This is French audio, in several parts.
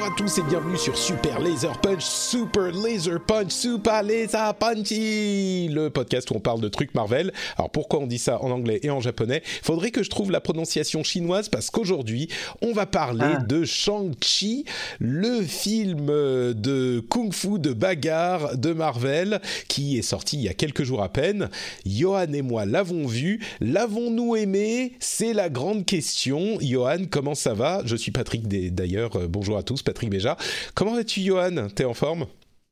Bonjour à tous et bienvenue sur Super Laser Punch, Super Laser Punch, Super Laser Punchy, le podcast où on parle de trucs Marvel. Alors pourquoi on dit ça en anglais et en japonais? Faudrait que je trouve la prononciation chinoise parce qu'aujourd'hui on va parler Ah. de Shang-Chi, le film de kung-fu de bagarre de Marvel qui est sorti il y a quelques jours à peine. Johan et moi l'avons vu, l'avons-nous aimé? C'est la grande question. Johan, comment ça va? Je suis Patrick d'ailleurs. Euh, bonjour à tous, Patrick Béja. Comment vas-tu, Johan? T'es en forme?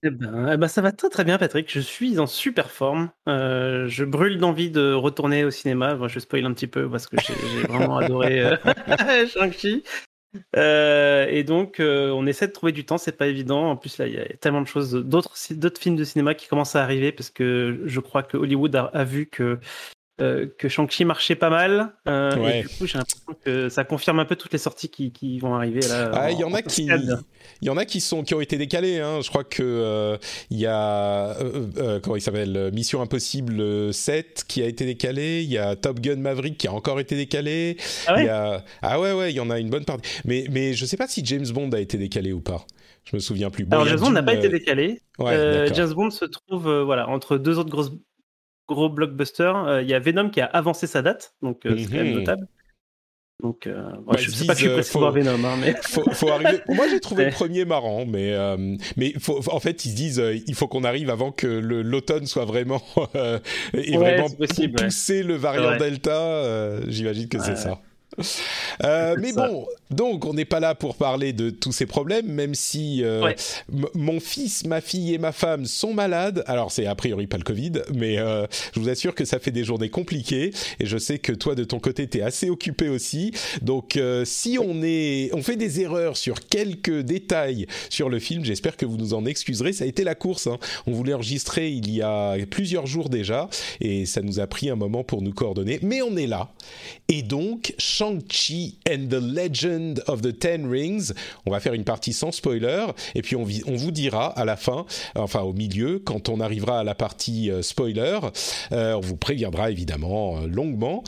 Eh ben, eh ben, ça va très très bien, Patrick. Je suis en super forme. Euh, je brûle d'envie de retourner au cinéma. Bon, je spoil un petit peu parce que j'ai vraiment adoré euh, Shang-Chi. Euh, et donc, euh, on essaie de trouver du temps. C'est pas évident. En plus, là, il y a tellement de choses, d'autres d'autres films de cinéma qui commencent à arriver parce que je crois que Hollywood a, a vu que euh, que Shang-Chi marchait pas mal. Euh, Ouais. Et du coup, j'ai l'impression que ça confirme un peu toutes les sorties qui, qui vont arriver. Ah, il y en a qui, y en a qui sont qui ont été décalés. Hein. Je crois que euh, y a euh, comment il s'appelle Mission Impossible 7 qui a été décalé. Il y a Top Gun Maverick qui a encore été décalé. Ah ouais Il y a ah ouais ouais, il y en a une bonne partie. Mais mais je sais pas si James Bond a été décalé ou pas. Je me souviens plus. Bon, Alors, James Bond n'a pas été décalé. Ouais, Euh. James Bond se trouve euh, voilà entre deux autres grosses, gros blockbusters. Euh, Il y a Venom qui a avancé sa date, donc euh, c'est quand même Mhm. notable. Donc, euh, Bah, je ils sais pas que je suis faut- voir Venom, hein, mais faut, faut arriver. Moi, j'ai trouvé le premier marrant, mais euh, mais faut, en fait, ils se disent, euh, il faut qu'on arrive avant que l'automne soit vraiment et Ouais, vraiment possible, pousser le variant. Delta. J'imagine que c'est ça. Euh, mais ça. bon, donc on n'est pas là pour parler de tous ces problèmes, même si euh, Ouais. mon fils, ma fille et ma femme sont malades. Alors c'est a priori pas le Covid, mais euh, je vous assure que ça fait des journées compliquées et je sais que toi de ton côté t'es assez occupé aussi. Donc euh, si on est, on fait des erreurs sur quelques détails sur le film, j'espère que vous nous en excuserez. Ça a été la course. hein. On voulait enregistrer il y a plusieurs jours déjà et ça nous a pris un moment pour nous coordonner, mais on est là. Et donc, Shang-Chi and the Legend of the Ten Rings, on va faire une partie sans spoiler, et puis on, vous dira à la fin, enfin au milieu, quand on arrivera à la partie euh, spoiler, euh, on vous préviendra évidemment euh, longuement.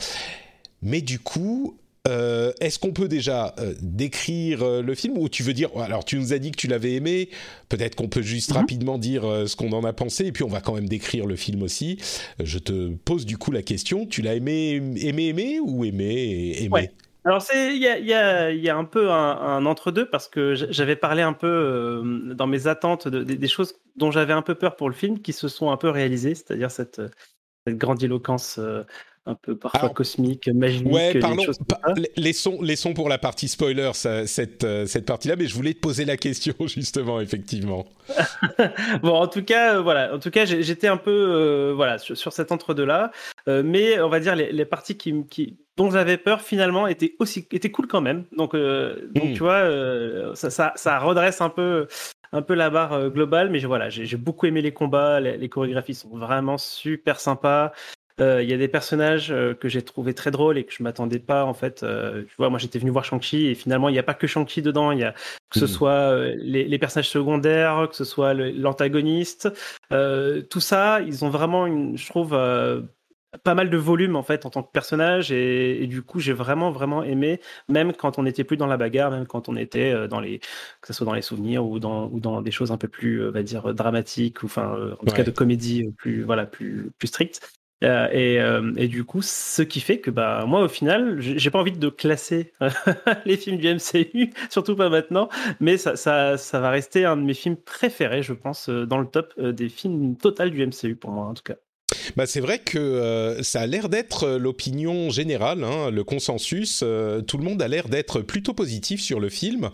Mais du coup, euh, est-ce qu'on peut déjà euh, décrire euh, le film ou tu veux dire alors tu nous as dit que tu l'avais aimé peut-être qu'on peut juste Mhm. rapidement dire ce qu'on en a pensé et puis on va quand même décrire le film aussi je te pose du coup la question tu l'as aimé aimé aimé ou aimé aimé? Ouais. Alors c'est il y a, il y, a, il y a un peu un, un entre-deux parce que j'avais parlé un peu dans mes attentes de- des- des choses dont j'avais un peu peur pour le film qui se sont un peu réalisées, c'est-à-dire cette, cette grandiloquence un peu parfois Alors, cosique, magique, Ouais, parlons. choses comme pa- ça. les- laissons, laissons pour la partie spoiler ça- cette, euh, cette partie-là, mais je voulais te poser la question justement, effectivement. bon, en tout cas, euh, voilà. En tout cas, j'étais un peu, euh, voilà, sur, sur cet entre-deux-là. Euh, mais on va dire les, les parties qui, dont j'avais peur finalement étaient aussi, étaient cool quand même. Donc, donc Mm. tu vois, ça, ça, ça redresse un peu, un peu la barre globale. Mais voilà, j'ai beaucoup aimé les combats. Les, les chorégraphies sont vraiment super sympas. Euh, Il y a des personnages euh, que j'ai trouvé très drôles et que je m'attendais pas en fait. Euh, tu vois, moi j'étais venu voir Shang-Chi et finalement il n'y a pas que Shang-Chi dedans. Il y a que ce Mhm. soit les, les personnages secondaires, que ce soit l'antagoniste, tout ça, ils ont vraiment, une, je trouve, pas mal de volume en fait en tant que personnage et, et du coup j'ai vraiment vraiment aimé, même quand on n'était plus dans la bagarre, même quand on était dans les, que ce soit dans les souvenirs ou dans ou dans des choses un peu plus, on va dire dramatiques ou enfin en tout Ouais. cas de comédie plus voilà plus plus stricte. Euh, et, euh, et du coup, ce qui fait que bah moi au final, j'ai pas envie de classer les films du MCU, surtout pas maintenant, mais ça, ça, va rester un de mes films préférés, je pense, euh, dans le top des films total du MCU pour moi en tout cas. Bah, c'est vrai que euh, ça a l'air d'être l'opinion générale, hein, le consensus. Euh, tout le monde a l'air d'être plutôt positif sur le film,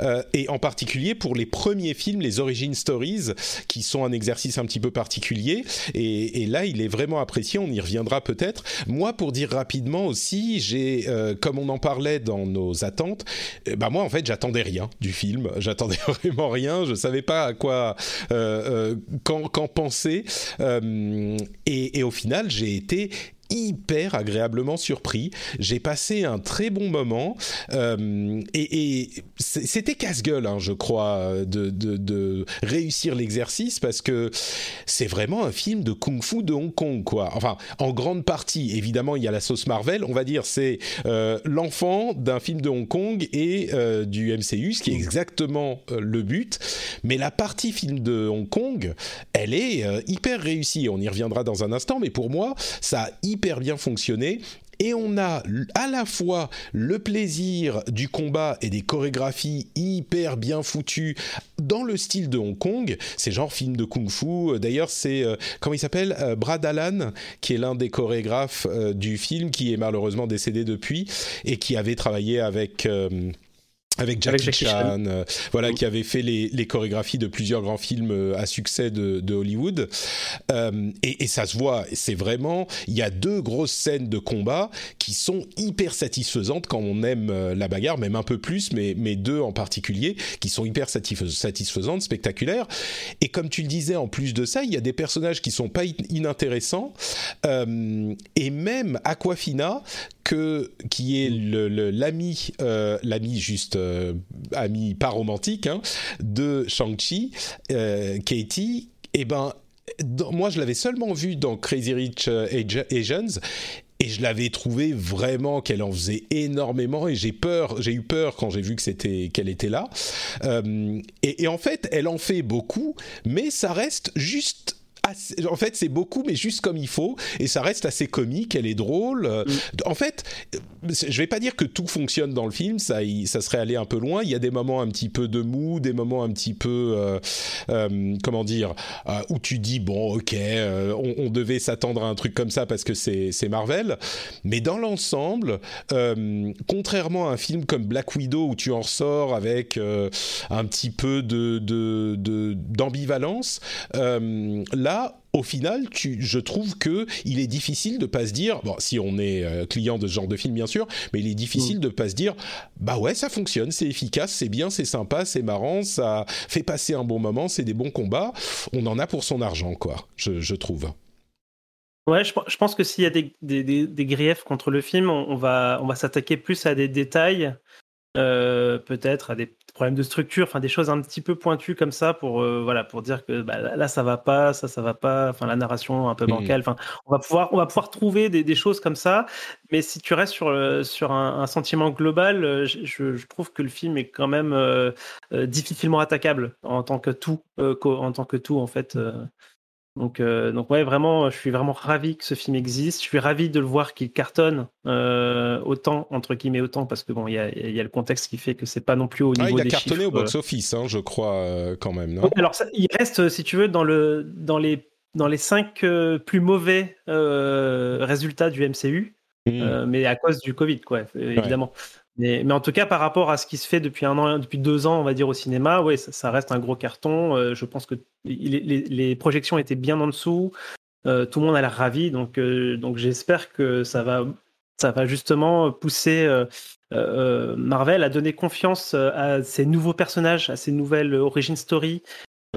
euh, et en particulier pour les premiers films, les origin stories, qui sont un exercice un petit peu particulier. Et, là, il est vraiment apprécié. On y reviendra peut-être. Moi, pour dire rapidement aussi, j'ai, comme on en parlait dans nos attentes, bah moi, en fait, j'attendais rien du film. J'attendais vraiment rien. Je savais pas à quoi, qu'en penser. Et, et, au final, j'ai été hyper agréablement surpris. J'ai passé un très bon moment euh, et, c'était casse-gueule, hein, je crois, de, réussir l'exercice parce que c'est vraiment un film de kung-fu de Hong Kong, quoi. Enfin, en grande partie, évidemment, il y a la sauce Marvel. On va dire c'est euh, l'enfant d'un film de Hong Kong et euh, du MCU, ce qui est exactement le but. Mais la partie film de Hong Kong, elle est hyper réussie. On y reviendra dans un instant, mais pour moi, ça a hyper hyper bien fonctionné et on a à la fois le plaisir du combat et des chorégraphies hyper bien foutues dans le style de Hong Kong. C'est genre film de kung-fu. D'ailleurs, c'est euh, comment il s'appelle euh, Brad Allan, qui est l'un des chorégraphes euh, du film, qui est malheureusement décédé depuis et qui avait travaillé avec avec Jackie, Chan, euh, voilà, qui avait fait les, les, chorégraphies de plusieurs grands films euh, à succès de, de Hollywood. Euh, et, et, ça se voit, c'est vraiment, il y a deux grosses scènes de combat qui sont hyper satisfaisantes quand on aime la bagarre, même un peu plus, mais, mais deux en particulier, qui sont hyper satisfaisantes, spectaculaires. Et comme tu le disais, en plus de ça, il y a des personnages qui sont pas inintéressants. et même Aquafina, qui est l'ami, l'ami juste euh, ami pas romantique hein, de Shang-Chi, euh, Katie, et eh ben moi je l'avais seulement vu dans Crazy Rich euh, Asians et je l'avais trouvé vraiment qu'elle en faisait énormément et j'ai peur, j'ai eu peur quand j'ai vu que c'était qu'elle était là. et, et, en fait, elle en fait beaucoup, mais ça reste juste en fait, c'est beaucoup, mais juste comme il faut, et ça reste assez comique. Elle est drôle. Euh, mm. En fait, je vais pas dire que tout fonctionne dans le film, ça, ça serait aller un peu loin. Il y a des moments un petit peu de mou, des moments un petit peu, euh, euh, comment dire, où tu dis bon, ok, on, on, devait s'attendre à un truc comme ça parce que c'est Marvel, mais dans l'ensemble, contrairement à un film comme Black Widow où tu en ressors avec un petit peu de d'ambivalence, de, là au final, tu, je trouve que il est difficile de pas se dire, bon, si on est euh, client de ce genre de film, bien sûr, mais il est difficile mm. de pas se dire, bah ouais, ça fonctionne, c'est efficace, c'est bien, c'est sympa, c'est marrant, ça fait passer un bon moment, c'est des bons combats. On en a pour son argent, quoi, je, je trouve. Ouais, je, je, pense que s'il y a des, des, des, griefs contre le film, on, on va, on va s'attaquer plus à des détails, euh, peut-être à des problèmes de structure, enfin des choses un petit peu pointues comme ça pour euh, voilà pour dire que bah, là ça va pas, ça ça va pas, enfin la narration un peu mmh. bancale, enfin on va pouvoir on va pouvoir trouver des, des, choses comme ça, mais si tu restes sur euh, sur un, un sentiment global, euh, je, je, trouve que le film est quand même euh, difficilement attaquable en tant que tout, en tant que tout en fait. Donc, euh, donc ouais, vraiment, je suis vraiment ravi que ce film existe. Je suis ravi de le voir qu'il cartonne euh, autant entre guillemets autant parce que bon, il y a, y a, le contexte qui fait que c'est pas non plus au ah, niveau ah, il a cartonné au box-office, hein, je crois euh, quand même. Non? Alors, ça, il reste, si tu veux, dans le dans les dans les cinq euh, plus mauvais euh, résultats du MCU, mmh. mais à cause du Covid, quoi, évidemment. Ouais. Mais, en tout cas, par rapport à ce qui se fait depuis un an, depuis deux ans, on va dire au cinéma, ouais, ça, reste un gros carton. Euh, je pense que les, projections étaient bien en dessous. Euh, tout le monde a l'air ravi, donc euh, donc j'espère que ça va ça va justement pousser Marvel à donner confiance à ces nouveaux personnages, à ces nouvelles origin story,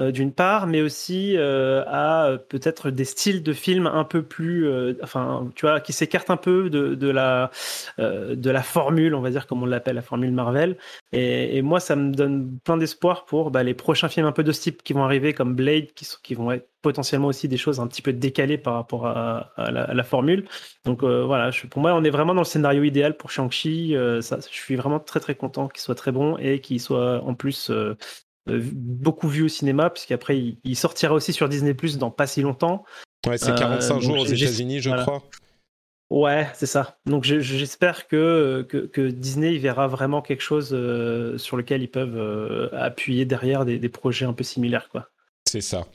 d'une part, mais aussi euh, à euh, peut-être des styles de films un peu plus, euh, enfin, tu vois, qui s'écartent un peu de, la euh, de la formule, on va dire comme on l'appelle, la formule Marvel. Et, moi, ça me donne plein d'espoir pour bah, les prochains films un peu de ce type qui vont arriver, comme Blade, qui, vont être potentiellement aussi des choses un petit peu décalées par rapport à, la, formule. Donc voilà, pour moi, on est vraiment dans le scénario idéal pour Shang-Chi. je suis vraiment très très content qu'il soit très bon et qu'il soit en plus euh, beaucoup vu au cinéma, puisqu'après il, il sortira aussi sur Disney Plus dans pas si longtemps. Ouais, c'est 45 euh, jours aux États-Unis, je voilà. crois. Ouais, c'est ça. Donc j'espère que, que, que, Disney verra vraiment quelque chose euh, sur lequel ils peuvent euh, appuyer derrière des, des, projets un peu similaires, quoi. C'est ça.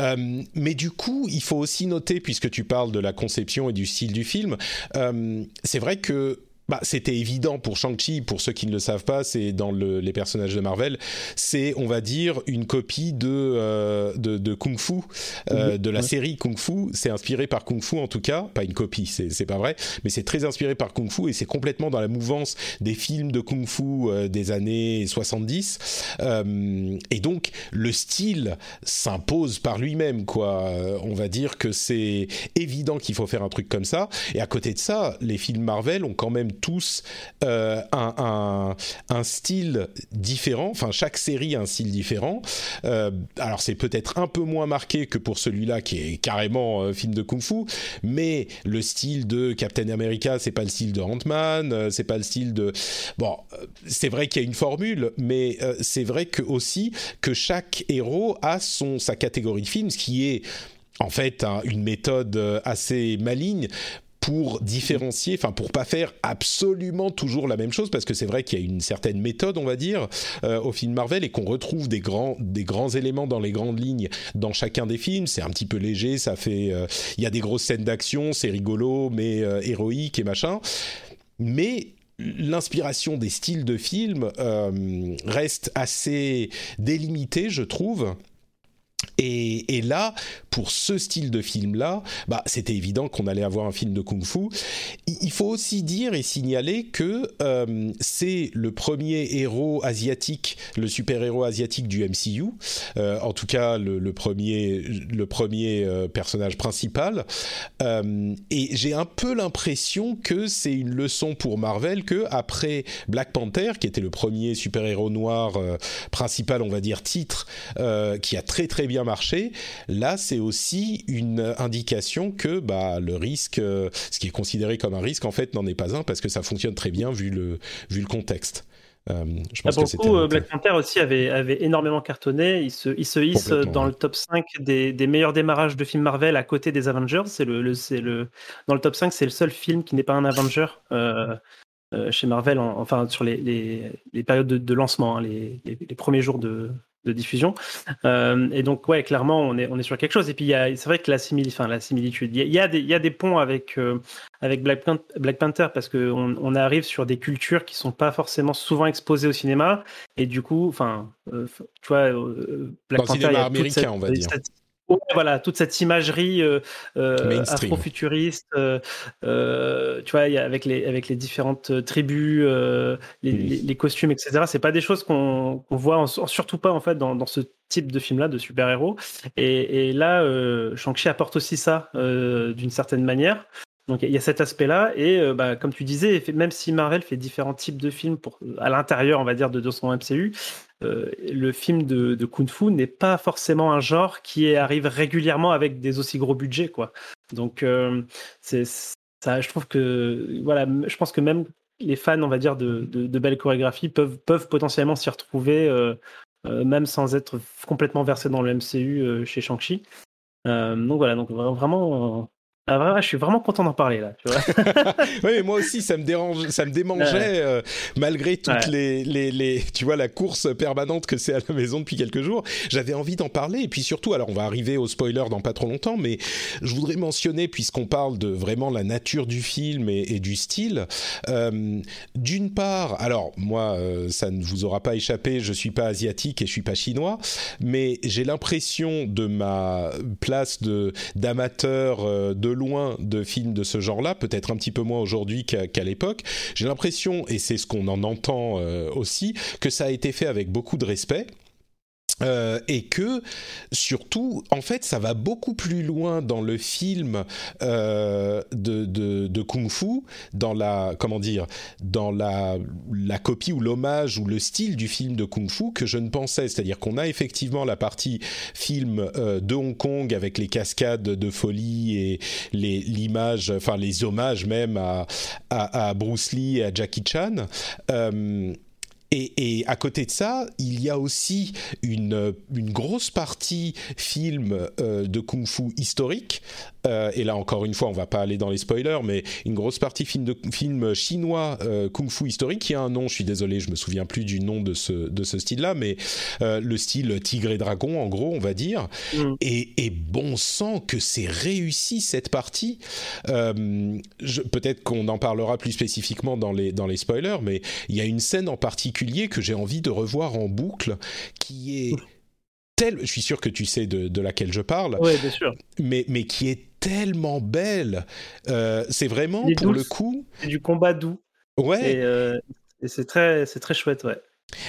Euh, mais du coup, il faut aussi noter, puisque tu parles de la conception et du style du film, euh, c'est vrai que bah, c'était évident pour Shang-Chi, pour ceux qui ne le savent pas, c'est dans le, les personnages de Marvel, c'est, on va dire, une copie de, euh, de, de, Kung Fu, euh, de la série Kung Fu. C'est inspiré par Kung Fu en tout cas, pas une copie, c'est pas vrai, mais c'est très inspiré par Kung Fu et c'est complètement dans la mouvance des films de Kung Fu euh, des années 70. Euh, et donc, le style s'impose par lui-même, quoi. Euh, on va dire que c'est évident qu'il faut faire un truc comme ça. Et à côté de ça, les films Marvel ont quand même tous euh, un, style différent. Enfin, chaque série a un style différent. Euh, alors, c'est peut-être un peu moins marqué que pour celui-là, qui est carrément un film de kung-fu, mais le style de Captain America, c'est pas le style de Ant-Man, euh, c'est pas le style de. Bon, euh, c'est vrai qu'il y a une formule, mais euh, c'est vrai que aussi que chaque héros a son sa catégorie de film, ce qui est en fait une méthode assez maligne pour différencier, enfin pour pas faire absolument toujours la même chose, parce que c'est vrai qu'il y a une certaine méthode, on va dire, euh, au film Marvel et qu'on retrouve des grands des grands éléments dans les grandes lignes dans chacun des films. C'est un petit peu léger, ça fait, euh, il y a des grosses scènes d'action, c'est rigolo, mais euh, héroïque et machin. Mais l'inspiration des styles de films reste assez délimitée, je trouve. Et, et, là, pour ce style de film-là, bah, c'était évident qu'on allait avoir un film de kung-fu. Il faut aussi dire et signaler que euh, c'est le premier héros asiatique, le super-héros asiatique du MCU, euh, en tout cas le, premier, le premier euh, personnage principal. Et j'ai un peu l'impression que c'est une leçon pour Marvel que après Black Panther, qui était le premier super-héros noir principal, on va dire titre, qui a très très bien marché. Là, c'est aussi une indication que bah, le risque, euh, ce qui est considéré comme un risque, en fait, n'en est pas un parce que ça fonctionne très bien vu le, vu le contexte. Euh, je pense ah, que coup, Black Panther aussi avait, avait énormément cartonné. Il se, il se hisse dans ouais. le top 5 des, des, meilleurs démarrages de films Marvel à côté des Avengers. C'est le, le, le, dans le top 5, c'est le seul film qui n'est pas un Avenger. Euh, euh, chez Marvel, en, enfin sur les, les, les périodes de, de lancement, hein, les, les, premiers jours de, de diffusion. Euh, et donc, ouais, clairement, on est, on est sur quelque chose. Et puis, c'est vrai que la, simili, la similitude, il y, a, il y a des ponts avec, euh, avec Black, Black, Panther parce qu'on on arrive sur des cultures qui sont pas forcément souvent exposées au cinéma. Et du coup, enfin, euh, tu vois, Black Dans Panther, le cinéma américain, cette, on va dire. Cette, voilà, toute cette imagerie euh, euh, afro-futuriste, euh, euh, tu vois, avec les avec les différentes tribus, les, oui. les, les, costumes, etc. C'est pas des choses qu'on qu voit, en, surtout pas en fait dans, dans ce type de film-là de super-héros. Et, et, là, Shang-Chi apporte aussi ça d'une certaine manière. Donc il y a cet aspect-là et euh, bah, comme tu disais, même si Marvel fait différents types de films pour à l'intérieur, on va dire, de, de son MCU, euh, le film de, Kung Fu n'est pas forcément un genre qui arrive régulièrement avec des aussi gros budgets, quoi. Donc euh, ça, je trouve que voilà, je pense que même les fans, on va dire, de, belles chorégraphies peuvent potentiellement s'y retrouver, euh, même sans être complètement versés dans le MCU chez Shang-Chi. donc voilà, donc vraiment ah, vraiment, je suis vraiment content d'en parler là. Tu vois oui, moi aussi, ça me dérange, ça me démangeait euh, malgré toutes ouais. les, les, les, tu vois, la course permanente que c'est à la maison depuis quelques jours. J'avais envie d'en parler et puis surtout, alors on va arriver au spoiler dans pas trop longtemps, mais je voudrais mentionner puisqu'on parle de vraiment la nature du film et, et du style. Euh, D'une part, alors moi, euh, ça ne vous aura pas échappé, je suis pas asiatique et je suis pas chinois, mais j'ai l'impression de ma place de d'amateur de loin de films de ce genre-là, peut-être un petit peu moins aujourd'hui qu'à qu l'époque. J'ai l'impression, et c'est ce qu'on en entend euh, aussi, que ça a été fait avec beaucoup de respect. Euh, et que surtout, en fait, ça va beaucoup plus loin dans le film euh, de, de, de, Kung Fu, dans la comment dire, dans la, la copie ou l'hommage ou le style du film de Kung Fu que je ne pensais. C'est-à-dire qu'on a effectivement la partie film euh, de Hong Kong avec les cascades de folie et les l'image, enfin les hommages même à, à, à Bruce Lee et à Jackie Chan. Et, à côté de ça, il y a aussi une, une grosse partie film euh, de kung-fu historique. Euh, et là, encore une fois, on va pas aller dans les spoilers, mais une grosse partie film de film chinois euh, kung-fu historique qui a un nom. Je suis désolé, je me souviens plus du nom de ce de ce style-là, mais le style tigre et dragon, en gros, on va dire. Mm. Et, et, bon sang que c'est réussi cette partie. Peut-être qu'on en parlera plus spécifiquement dans les dans les spoilers, mais il y a une scène en particulier que j'ai envie de revoir en boucle, qui est telle, je suis sûr que tu sais de, laquelle je parle, oui, bien sûr. Mais, mais qui est tellement belle. Euh, c'est vraiment, pour le coup... C'est du combat doux. Ouais. Et, euh, et c'est très, très chouette, ouais.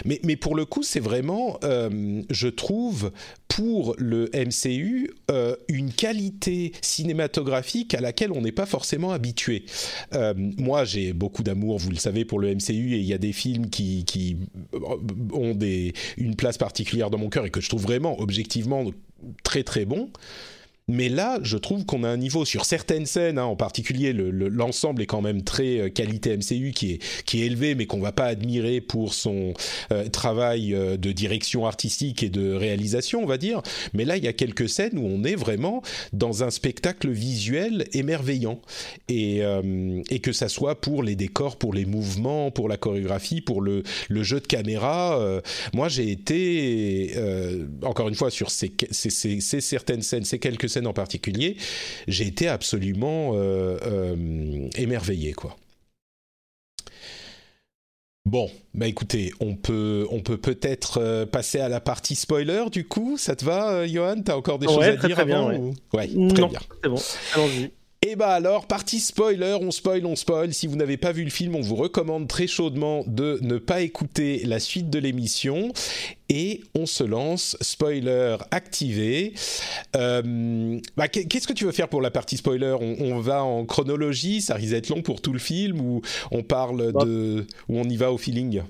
Mais, pour le coup, c'est vraiment, euh, je trouve, pour le MCU, euh, une qualité cinématographique à laquelle on n'est pas forcément habitué. Euh, moi, j'ai beaucoup d'amour, vous le savez, pour le MCU, et il y a des films qui, ont une place particulière dans mon cœur et que je trouve vraiment, objectivement, très très bons. Mais là, je trouve qu'on a un niveau sur certaines scènes, hein, en particulier l'ensemble est quand même très euh, qualité MCU qui est, élevé, mais qu'on va pas admirer pour son euh, travail euh, de direction artistique et de réalisation, on va dire. Mais là, il y a quelques scènes où on est vraiment dans un spectacle visuel émerveillant. Et, que ça soit pour les décors, pour les mouvements, pour la chorégraphie, pour le, jeu de caméra. moi, j'ai été, encore une fois, sur ces, certaines scènes, ces quelques scène en particulier, j'ai été absolument euh, euh, émerveillé, quoi. Bon, bah écoutez, on peut on peut peut-être euh, passer à la partie spoiler du coup. Ça te va, Johan? T'as encore des choses à dire avant bien, ouais. très bien. C'est bon. Allons-y. Et bah alors, partie spoiler, on spoil, on spoil. Si vous n'avez pas vu le film, on vous recommande très chaudement de ne pas écouter la suite de l'émission. Et on se lance, spoiler activé. Euh, bah, Qu'est-ce que tu veux faire pour la partie spoiler? On, va en chronologie, ça risque d'être long pour tout le film, ou on parle bah. de... ou on y va au feeling?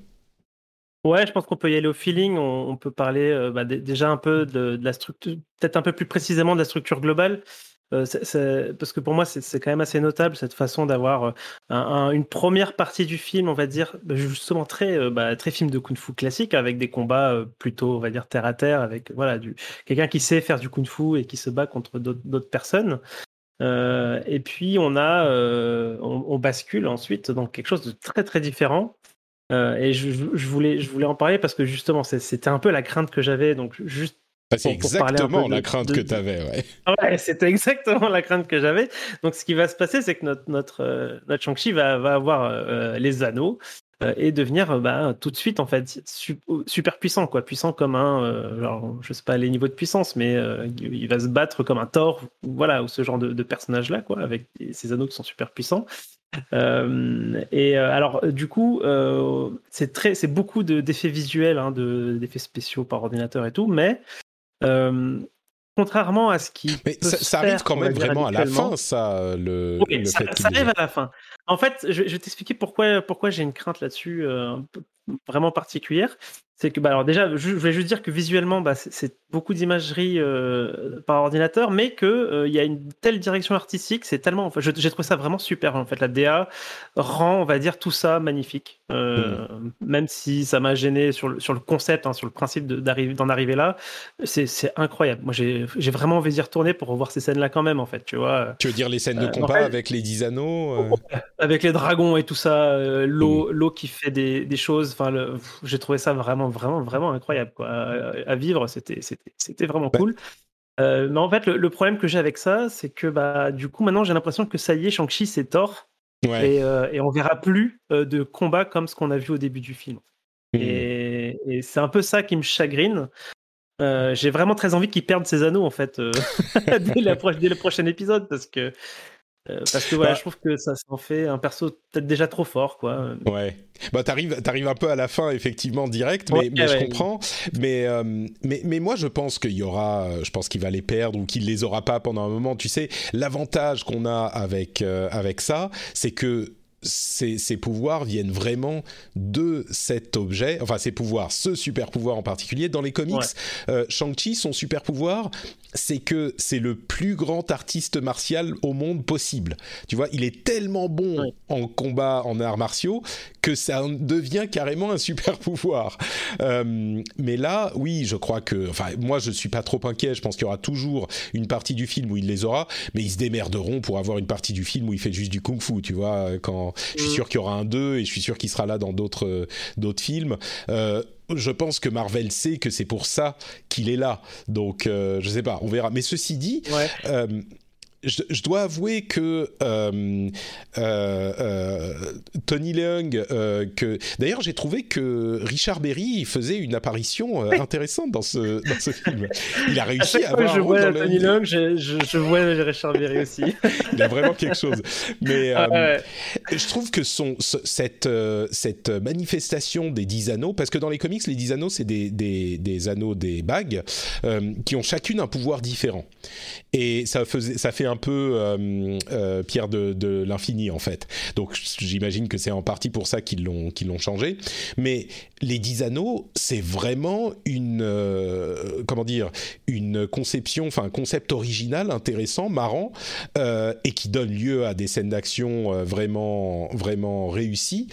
Ouais, je pense qu'on peut y aller au feeling. On, peut parler euh, bah, déjà un peu de la structure, peut-être un peu plus précisément de la structure globale. Euh, parce que pour moi, c'est quand même assez notable cette façon d'avoir euh, une première partie du film, on va dire, bah, justement très, euh, bah, très film de kung-fu classique, avec des combats plutôt, on va dire, terre à terre, avec voilà, quelqu'un qui sait faire du kung-fu et qui se bat contre d'autres personnes. et puis on a, on, bascule ensuite dans quelque chose de très très différent. et je, je, voulais, je voulais en parler parce que justement, c'était un peu la crainte que j'avais. Donc juste bah, c'est exactement la crainte que tu avais, ouais. Ouais, c'était exactement la crainte que j'avais. Donc, ce qui va se passer, c'est que notre, notre, euh, notre Shang-Chi va, va avoir euh, les anneaux euh, et devenir bah, tout de suite, en fait, super puissant, quoi. Puissant comme un, genre, je sais pas les niveaux de puissance, mais il va se battre comme un Thor, voilà, ou ce genre de, de personnage-là, quoi, avec ces anneaux qui sont super puissants. et alors, du coup, c'est très, c'est beaucoup d'effets visuels, hein, d'effets spéciaux par ordinateur et tout, mais contrairement à ce qui. Mais ça, arrive quand même vraiment à la fin, ça, le, ça, arrive à la fin. En fait, je, vais t'expliquer pourquoi, pourquoi j'ai une crainte là-dessus euh, vraiment particulière c'est que, bah, alors déjà, je, vais juste dire que visuellement, bah, c'est beaucoup d'imagerie euh, par ordinateur, mais qu'il euh, il y a une telle direction artistique, c'est tellement, enfin, j'ai trouvé ça vraiment super. En fait, la DA rend, on va dire, tout ça magnifique, euh, hmm. même si ça m'a gêné sur le, sur le concept, hein, sur le principe d'en arriver là, c'est incroyable. Moi, j'ai vraiment envie d'y retourner pour revoir ces scènes-là quand même, en fait, tu vois. Tu veux dire les scènes de combat avec les dix anneaux Avec les dragons et tout ça, l'eau hmm. l'eau qui fait des, des choses. Enfin, j'ai trouvé ça vraiment vraiment, vraiment incroyable. Quoi. À, vivre, c'était, c'était, vraiment cool. Euh, mais en fait, le, problème que j'ai avec ça, c'est que bah, du coup, maintenant, j'ai l'impression que ça y est, Shang-Chi, c'est tort. Et, euh, et, on verra plus euh, de combat comme ce qu'on a vu au début du film. Hmm. Et, et c'est un peu ça qui me chagrine. j'ai vraiment très envie qu'il perde ses anneaux en fait dès, la dès, le prochain épisode parce que euh, parce que voilà, bah je trouve que ça s'en fait un perso peut-être déjà trop fort, quoi. Ouais. Bah t'arrives, t'arrives un peu à la fin effectivement direct, mais, mais je comprends. Mais, euh, mais mais moi je pense qu'il y aura, je pense qu'il va les perdre ou qu'il les aura pas pendant un moment. Tu sais, l'avantage qu'on a avec euh, avec ça, c'est que ses, pouvoirs viennent vraiment de cet objet, enfin ses pouvoirs, ce super pouvoir en particulier. Dans les comics, euh, Shang-Chi, son super pouvoir, c'est que c'est le plus grand artiste martial au monde possible. Tu vois, il est tellement bon en combat, en arts martiaux, que ça devient carrément un super pouvoir. Euh, mais là, oui, je crois que, enfin, moi, je suis pas trop inquiet. Je pense qu'il y aura toujours une partie du film où il les aura, mais ils se démerderont pour avoir une partie du film où il fait juste du kung-fu. Tu vois, quand je suis mm. sûr qu'il y aura un 2 et je suis sûr qu'il sera là dans d'autres d'autres films. Euh, je pense que Marvel sait que c'est pour ça qu'il est là. Donc, euh, je sais pas, on verra. Mais ceci dit, euh, je, dois avouer que euh, euh, euh Tony Leung, euh, que d'ailleurs j'ai trouvé que Richard Berry faisait une apparition intéressante dans ce dans ce film. Il a réussi à, avoir je vois Tony Leung, je, je, vois Richard Berry aussi. Il a vraiment quelque chose. Mais ah, je trouve que son cette cette manifestation des dix anneaux, parce que dans les comics les dix anneaux c'est des, des, des anneaux des bagues qui ont chacune un pouvoir différent et ça faisait ça fait un peu euh, euh, Pierre de, l'infini en fait. Donc j'imagine que c'est en partie pour ça qu'ils l'ont qu'ils l'ont changé. Mais les dix anneaux, c'est vraiment une euh, comment dire une conception, enfin un concept original, intéressant, marrant et qui donne lieu à des scènes d'action vraiment vraiment réussies.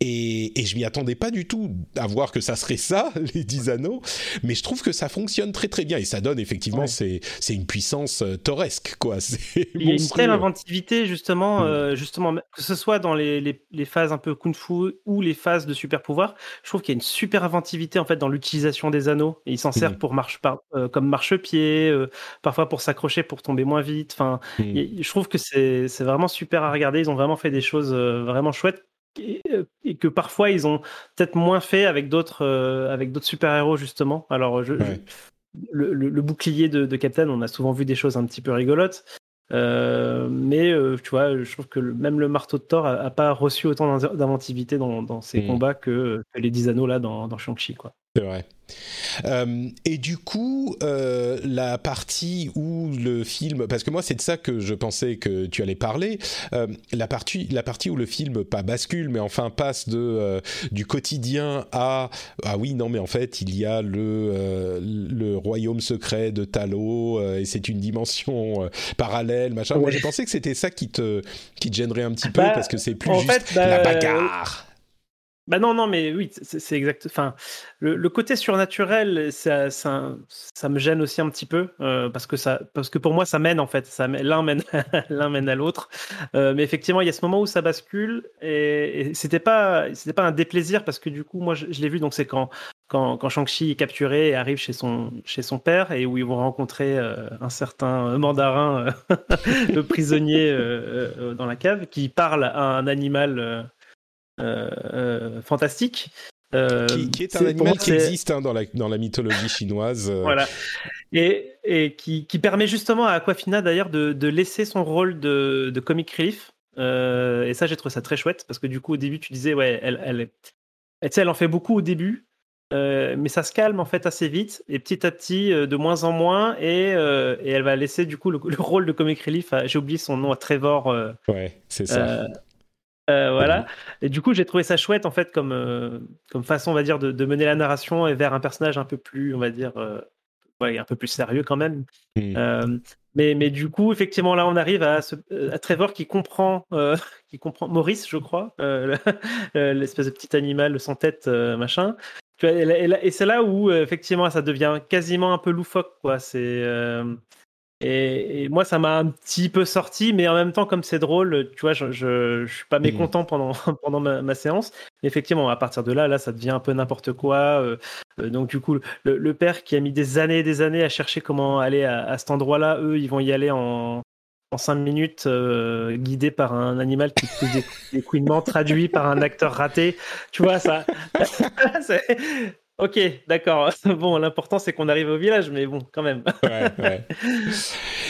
Et, et je m'y attendais pas du tout à voir que ça serait ça, les 10 anneaux, mais je trouve que ça fonctionne très très bien et ça donne effectivement, c'est, c'est une puissance euh, tauresque, quoi. Il y a une telle inventivité, justement, mm. euh, justement, que ce soit dans les, les, les, phases un peu kung-fu ou les phases de super pouvoir, je trouve qu'il y a une super inventivité en fait dans l'utilisation des anneaux. Et ils s'en servent mm. pour marche, par, euh, comme marche-pied, parfois pour s'accrocher, pour tomber moins vite. Enfin, mm. je trouve que c'est, c'est vraiment super à regarder. Ils ont vraiment fait des choses vraiment chouettes et, que parfois ils ont peut-être moins fait avec d'autres euh, avec d'autres super héros justement. Alors je, le, bouclier de, de, Captain, on a souvent vu des choses un petit peu rigolotes. Euh, mais tu vois, je trouve que même le marteau de Thor a, pas reçu autant d'inventivité dans, dans, ses hmm. combats que, les 10 anneaux là dans, dans Shang-Chi. Quoi. C'est vrai. Euh, et du coup, euh, la partie où le film, parce que moi c'est de ça que je pensais que tu allais parler, euh, la partie, la partie où le film pas bascule, mais enfin passe de du quotidien à ah oui non mais en fait il y a le le royaume secret de Talo et c'est une dimension parallèle machin. Moi j'ai pensé que c'était ça qui te qui te gênerait un petit peu bah, parce que c'est plus juste la bah, bagarre. Bah non, non, mais oui, c'est exact. Enfin, le, côté surnaturel, ça, ça, ça, me gêne aussi un petit peu euh, parce que ça, parce que pour moi, ça mène en fait, ça l'un mène, l'un mène à l'autre. Euh, mais effectivement, il y a ce moment où ça bascule et, c'était pas, c'était pas un déplaisir parce que du coup, moi, je, l'ai vu. Donc c'est quand, quand, quand Shang-Chi est capturé et arrive chez son, chez son père et où ils vont rencontrer euh, un certain mandarin, le prisonnier dans la cave, qui parle à un animal fantastique. Euh, qui, est un animal qui existe hein, dans, la, dans la mythologie chinoise. voilà. Et, et qui, qui, permet justement à Aquafina d'ailleurs de, de, laisser son rôle de, de comic relief. et ça, j'ai trouvé ça très chouette parce que du coup, au début, tu disais, ouais, elle, elle, elle, elle en fait beaucoup au début, mais ça se calme en fait assez vite et petit à petit de moins en moins et, et elle va laisser du coup le, rôle de comic relief. J'ai oublié son nom à Trevor. ouais, c'est ça. Euh, voilà. Et du coup, j'ai trouvé ça chouette en fait comme euh, comme façon, on va dire, de, mener la narration et vers un personnage un peu plus, on va dire, euh, un peu plus sérieux quand même. Hmm. mais mais du coup, effectivement, là, on arrive à, à Trevor qui comprend qui comprend Maurice, je crois, l'espèce de petit animal sans tête, machin. Et, c'est là où effectivement, ça devient quasiment un peu loufoque, quoi. C'est et, moi, ça m'a un petit peu sorti, mais en même temps, comme c'est drôle, tu vois, je, je, suis pas mmh. mécontent pendant, pendant ma, séance. Effectivement, à partir de là, là, ça devient un peu n'importe quoi. Euh, euh, donc, du coup, le, père qui a mis des années et des années à chercher comment aller à, cet endroit-là, eux, ils vont y aller en, en cinq minutes, euh, guidés par un animal qui pousse des, des couinements, traduit par un acteur raté. Tu vois, ça. Ok, d'accord. Bon, l'important c'est qu'on arrive au village, mais bon, quand même. ouais, ouais.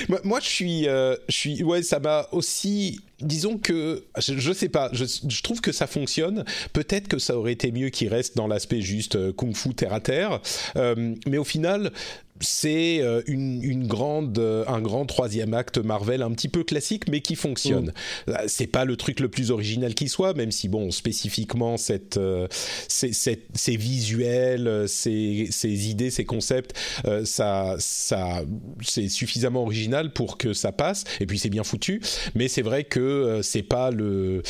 Moi, je suis, euh, je suis, ouais, ça m'a aussi. Disons que je, je sais pas, je, je, trouve que ça fonctionne. Peut-être que ça aurait été mieux qu'il reste dans l'aspect juste euh, kung-fu terre à terre, euh, mais au final, c'est euh, une, une, grande, euh, un grand troisième acte Marvel un petit peu classique, mais qui fonctionne. Mm. C'est pas le truc le plus original qui soit, même si bon, spécifiquement cette, euh, ces, ces, visuels, ces, ces, idées, ces concepts, ça, ça, c'est suffisamment original pour que ça passe. Et puis c'est bien foutu, mais c'est vrai que c'est pas le,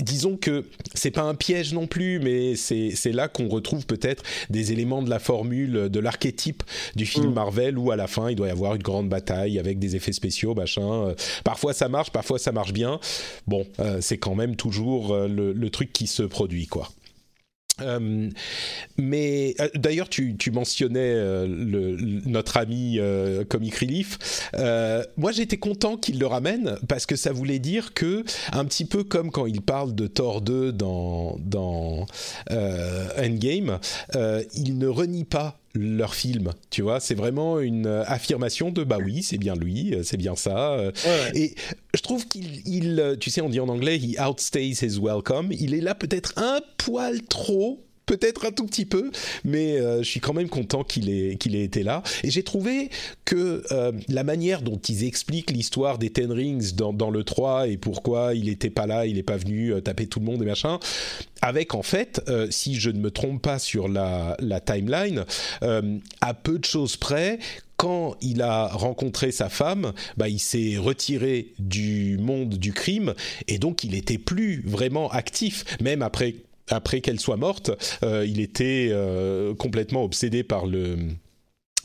disons que c'est pas un piège non plus, mais c'est là qu'on retrouve peut-être des éléments de la formule, de l'archétype du film mm. Marvel où à la fin il doit y avoir une grande bataille avec des effets spéciaux, machin. Euh, parfois ça marche, parfois ça marche bien. Bon, euh, c'est quand même toujours euh, le, truc qui se produit, quoi. mais d'ailleurs, tu, mentionnais le, notre ami Comic Relief. moi, j'étais content qu'il le ramène parce que ça voulait dire que, un petit peu comme quand il parle de Thor 2 dans, dans Endgame, il ne renie pas leur film, tu vois, c'est vraiment une affirmation de bah oui, c'est bien lui, c'est bien ça. Et je trouve qu'il, tu sais, on dit en anglais, he outstays his welcome. Il est là peut-être un poil trop peut-être un tout petit peu, mais euh, je suis quand même content qu'il ait, été là. Et j'ai trouvé que euh, la manière dont ils expliquent l'histoire des Ten Rings dans, le 3 et pourquoi il n'était pas là, il n'est pas venu euh, taper tout le monde et machin, avec en fait, si je ne me trompe pas sur la, la timeline, à peu de choses près, quand il a rencontré sa femme, bah, il s'est retiré du monde du crime et donc il n'était plus vraiment actif, même après après qu'elle soit morte, euh, il était euh, complètement obsédé par le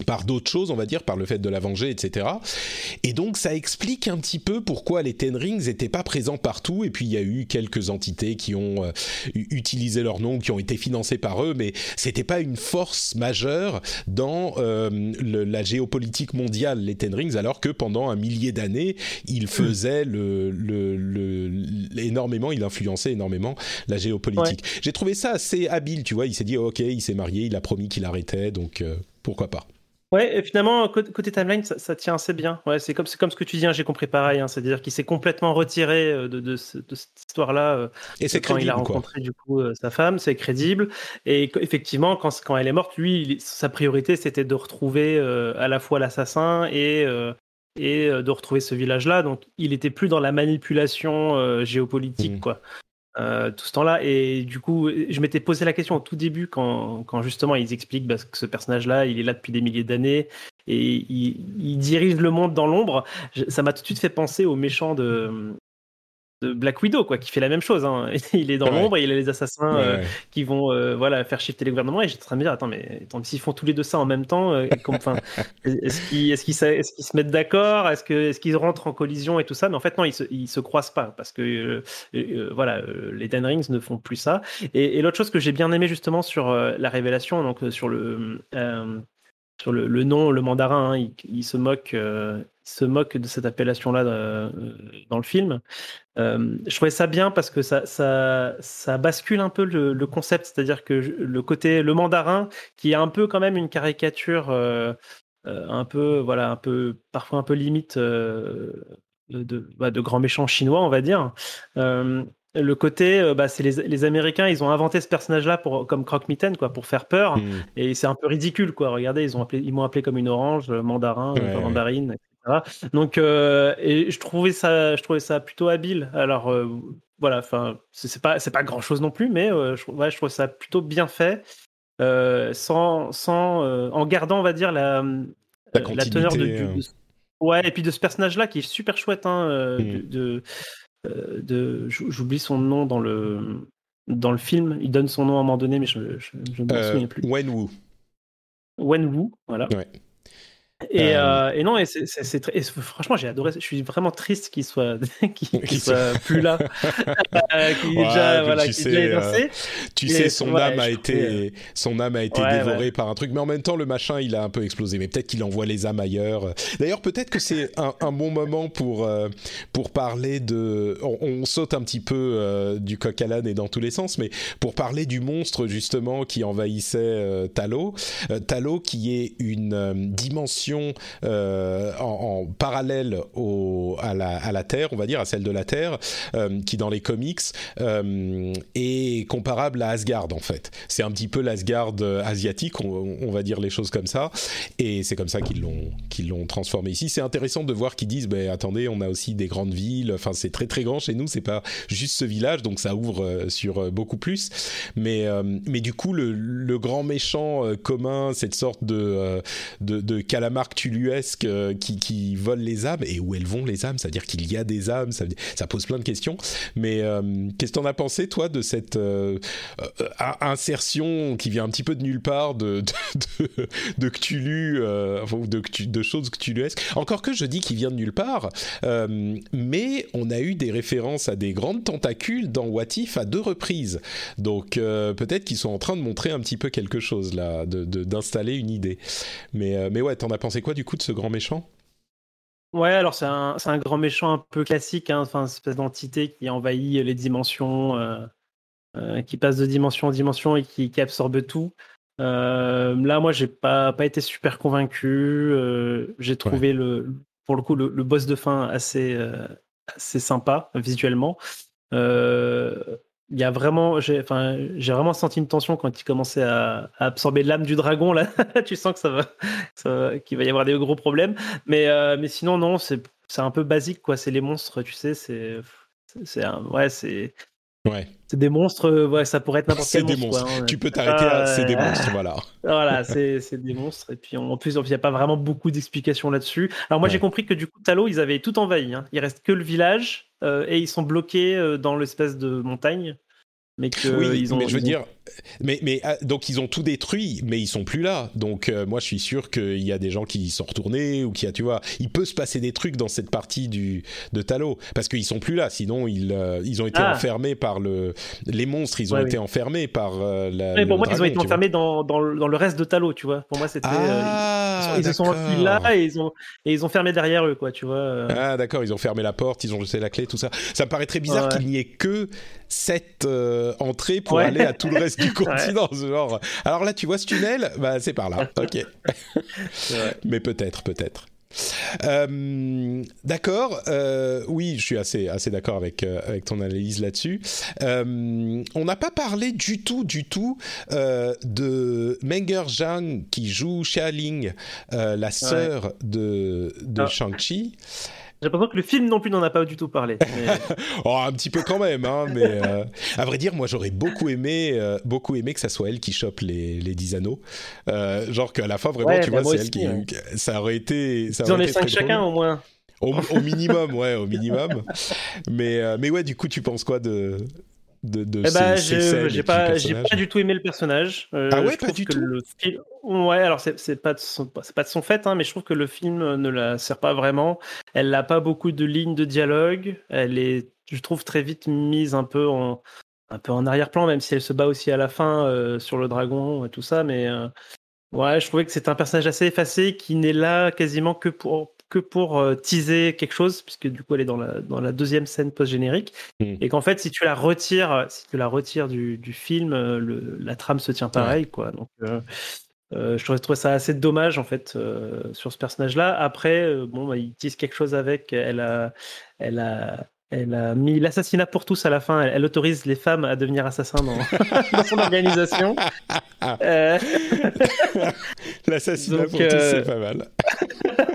par d'autres choses, on va dire, par le fait de la venger, etc. Et donc ça explique un petit peu pourquoi les Ten Rings n'étaient pas présents partout, et puis il y a eu quelques entités qui ont euh, utilisé leur nom, qui ont été financées par eux, mais c'était pas une force majeure dans euh, le, la géopolitique mondiale, les Ten Rings, alors que pendant un millier d'années, ils faisaient le, le, énormément, il influençait énormément la géopolitique. J'ai trouvé ça assez habile, tu vois, il s'est dit, ok, il s'est marié, il a promis qu'il arrêtait, donc euh, pourquoi pas. Ouais, et finalement, côté timeline, ça, tient assez bien. Ouais, c'est comme, comme ce que tu dis, hein, j'ai compris pareil. Hein, C'est-à-dire qu'il s'est complètement retiré euh, de, de, cette histoire-là. Euh, et c'est Quand il a rencontré du coup euh, sa femme, c'est crédible. Et effectivement, quand, quand elle est morte, lui, sa priorité, c'était de retrouver à la fois l'assassin et, et de retrouver ce village-là. Donc, il était plus dans la manipulation géopolitique, mmh. quoi. Euh, tout ce temps-là. Et du coup, je m'étais posé la question au tout début quand, quand justement ils expliquent bah, que ce personnage-là, il est là depuis des milliers d'années et il, il, dirige le monde dans l'ombre. Ça m'a tout de suite fait penser au méchant de, de Black Widow, quoi, qui fait la même chose. Hein. Il est dans l'ombre et il a les assassins euh, qui vont euh, voilà, faire shifter les gouvernements. Et j'étais en train de me dire, attends, mais s'ils font tous les deux ça en même temps, euh, est-ce qu'ils est se mettent d'accord Est-ce qu'ils est qu'ils rentrent en collision et tout ça Mais en fait, non, ils se, se croisent pas parce que voilà, les Ten Rings ne font plus ça. Et, et l'autre chose que j'ai bien aimé justement sur la révélation, donc sur le sur le, nom, le mandarin, hein, il, se moque, euh, se moque de cette appellation-là euh, dans le film. Euh, je trouvais ça bien parce que ça, ça, ça bascule un peu le, concept, c'est-à-dire que le côté, le mandarin, qui est un peu quand même une caricature, un peu, voilà, un peu, parfois un peu limite de, bah, de grands méchants chinois, on va dire le côté, euh, bah, c'est les, Américains, ils ont inventé ce personnage-là pour comme croque-mitaine, quoi, pour faire peur. Hmm. Et c'est un peu ridicule, quoi. Regardez, ils ont appelé, ils m'ont appelé comme une orange, euh, mandarin, euh, mandarine, etc. Donc, et je trouvais ça, je trouvais ça plutôt habile. Alors, voilà, enfin, c'est pas, c'est pas grand-chose non plus, mais je, ouais, je trouve ça plutôt bien fait, sans, sans, en gardant, on va dire la, la, teneur de, ouais, et puis de ce personnage-là qui est super chouette, hein, hmm. de euh, de, j'oublie son nom dans le dans le film. Il donne son nom à un moment donné, mais je ne me euh, souviens plus. Wen Wu. Wen Wu, voilà. Ouais. Et, euh, euh... et, non, et c'est, franchement, j'ai adoré. Je suis vraiment triste qu'il soit, qu'il, soit plus là. euh, qu'il ouais, déjà, voilà, tu sais, euh, tu sais, son âme a été, son âme a été dévorée par un truc, mais en même temps, le machin, il a un peu explosé. Mais peut-être qu'il envoie les âmes ailleurs. D'ailleurs, peut-être que c'est un, un, bon moment pour euh, pour parler de. On, on, saute un petit peu euh, du coq à l'âne et dans tous les sens, mais pour parler du monstre justement qui envahissait Talo. Talo, qui est une dimension dimension en, parallèle à, la, Terre, on va dire, à celle de la Terre, qui dans les comics est comparable à Asgard en fait. C'est un petit peu l'Asgard asiatique, on, va dire les choses comme ça, et c'est comme ça qu'ils l'ont qu'ils transformé ici. C'est intéressant de voir qu'ils disent, ben attendez, on a aussi des grandes villes. Enfin, c'est très très grand chez nous. C'est pas juste ce village, donc ça ouvre euh, sur euh, beaucoup plus. Mais euh, mais du coup, le, le grand méchant commun, cette sorte de de, de calamar cthulhuesque qui, qui vole les âmes et où elles vont les âmes, c'est-à-dire qu'il y a des âmes. Ça, pose plein de questions. Mais qu'est-ce que t'en as pensé toi de cette insertion qui vient un petit peu de nulle part de de, de, de Cthulhu, de, de choses cthulhuesques. Encore que je dis qui vient de nulle part, euh, mais on a eu des références à des grandes tentacules dans What If à deux reprises. Donc euh, peut-être qu'ils sont en train de montrer un petit peu quelque chose là, d'installer de, une idée. Mais, euh, mais ouais, t'en as pensé quoi du coup de ce grand méchant? Ouais, alors c'est un, un, grand méchant un peu classique, hein, enfin, une espèce d'entité qui envahit les dimensions, qui passe de dimension en dimension et qui, qui absorbe tout. Euh, là, moi, j'ai pas, pas été super convaincu. Euh, j'ai trouvé le, pour le coup le, boss de fin assez, euh, assez sympa visuellement. Il y a vraiment, j'ai, enfin, j'ai vraiment senti une tension quand il commençait à, absorber l'âme du dragon. Là, tu sens que ça va, qu'il va y avoir des gros problèmes. Mais, mais sinon, non, c'est, c'est un peu basique, quoi. C'est les monstres, tu sais. C'est, c'est, ouais, c'est Ouais. C'est des monstres, euh, ouais, ça pourrait être n'importe quel des monstre. Hein. Tu peux t'arrêter à c'est des monstres, voilà. voilà, c'est des monstres. Et puis en plus, il n'y a pas vraiment beaucoup d'explications là-dessus. Alors moi, j'ai compris que du coup, Talo, ils avaient tout envahi. Hein. Il reste que le village euh, et ils sont bloqués euh, dans l'espèce de montagne mais que oui, ils ont, mais je veux dire, mais, mais ah, donc ils ont tout détruit, mais ils sont plus là. Donc euh, moi je suis sûr qu'il y a des gens qui sont retournés ou qui a, tu vois, il peut se passer des trucs dans cette partie du de Talo parce qu'ils sont plus là. Sinon ils euh, ils ont été ah. enfermés par le les monstres, ils ont été enfermés par euh, la. Mais pour moi ils ont été enfermés dans, dans, dans, le reste de Talo, tu vois. Pour moi c'était ah, ils, se sont enfuis là et ils ont et ils ont fermé derrière eux, quoi, tu vois. Ah d'accord, ils ont fermé la porte, ils ont jeté la clé, tout ça. Ça me paraît très bizarre qu'il n'y ait que cette entrée pour aller à tout le reste du continent. Genre, alors là, tu vois ce tunnel? Bah, c'est par là. Ok. Mais peut-être, peut-être. Euh, d'accord, euh, oui, je suis assez, assez d'accord avec, euh, avec ton analyse là-dessus. on n'a pas parlé du tout, du tout de Menger Zhang qui joue Xia Ling, la sœur de, de ah. Shang-Chi. J'ai l'impression que le film non plus n'en a pas du tout parlé. oh, un petit peu quand même, hein, mais euh, à vrai dire, moi j'aurais beaucoup aimé, euh, beaucoup aimé que ça soit elle qui chope les, les 10 anneaux. Euh, genre qu'à la fin, vraiment, tu bah vois, c'est elle qui. Ça aurait été. Ça Ils en ont 5 chacun au moins. Au, au, minimum, ouais, au minimum. mais, mais ouais, du coup, tu penses quoi de, de, de eh ben, j'ai pas, pas du tout aimé le personnage. Euh, ah ouais, pas du tout. Le Ouais, alors c'est pas de son, c'est pas de son fait, hein, mais je trouve que le film ne la sert pas vraiment. Elle n'a pas beaucoup de lignes de dialogue. Elle est, je trouve, très vite mise un peu en, un peu en arrière-plan, même si elle se bat aussi à la fin euh, sur le dragon et tout ça. Mais euh, ouais, je trouvais que c'est un personnage assez effacé qui n'est là quasiment que pour que pour euh, teaser quelque chose, puisque du coup elle est dans la, dans la deuxième scène post-générique, hmm. et qu'en fait si tu la retires, si tu la retires du, du film, euh, le, la trame se tient pareil, quoi. Donc euh, je trouve, ça assez dommage en fait sur ce personnage-là. Après, bon, bah, il tease quelque chose avec, elle a, elle a, elle a mis l'assassinat pour tous à la fin. Elle, autorise les femmes à devenir assassins dans, dans son organisation. Euh... l'assassinat pour tous, c'est pas mal.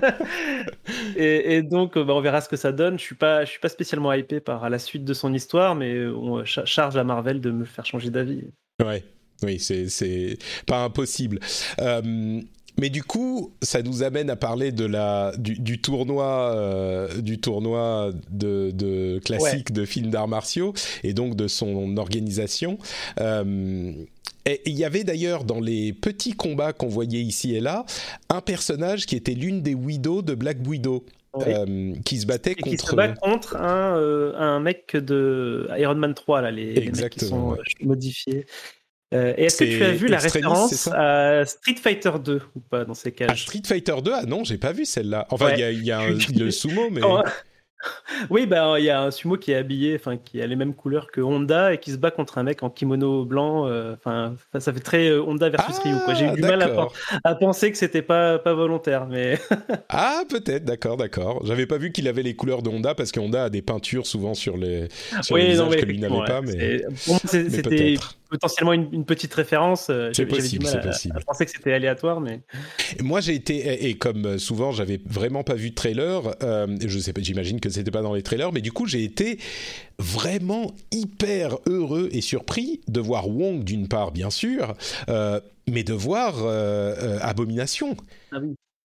et, et, donc, bah, on verra ce que ça donne. Je suis pas, je suis pas spécialement hypé par la suite de son histoire, mais on charge à Marvel de me faire changer d'avis. Ouais. Oui, c'est pas impossible. Euh, mais du coup, ça nous amène à parler de la du, tournoi euh, du tournoi de, de classique de films d'arts martiaux et donc de son organisation. Euh, et il y avait d'ailleurs dans les petits combats qu'on voyait ici et là un personnage qui était l'une des widows de Black Widow. Euh, qui se battait contre. Qui se bat contre un, un mec de Iron Man 3, là, les, les mecs qui sont modifiés. Euh, est-ce que tu as vu la référence à Street Fighter 2 ou pas dans ces cages? Street Fighter 2 Ah non, j'ai pas vu celle-là. Enfin, il y a, y a le sumo, mais. Oui, bah il y a un sumo qui est habillé, enfin qui a les mêmes couleurs que Honda et qui se bat contre un mec en kimono blanc. euh, Enfin, ça fait très euh, Honda versus Ah, Ryu. J'ai eu du mal à, penser que c'était pas pas volontaire, mais Ah, peut-être, d'accord, d'accord. J'avais pas vu qu'il avait les couleurs de Honda parce que Honda a des peintures souvent sur les, sur oui, non, mais que lui n'avait pas, mais, c'était. Potentiellement une, une petite référence. euh, C'est possible, c'est. À penser que c'était aléatoire, mais Et Moi, j'ai été et, comme souvent, j'avais vraiment pas vu de trailer. euh, je sais pas, j'imagine que c'était pas dans les trailers, mais du coup, j'ai été vraiment hyper heureux et surpris de voir Wong d'une part, bien sûr, euh, mais de voir euh, euh, Abomination. Ah oui.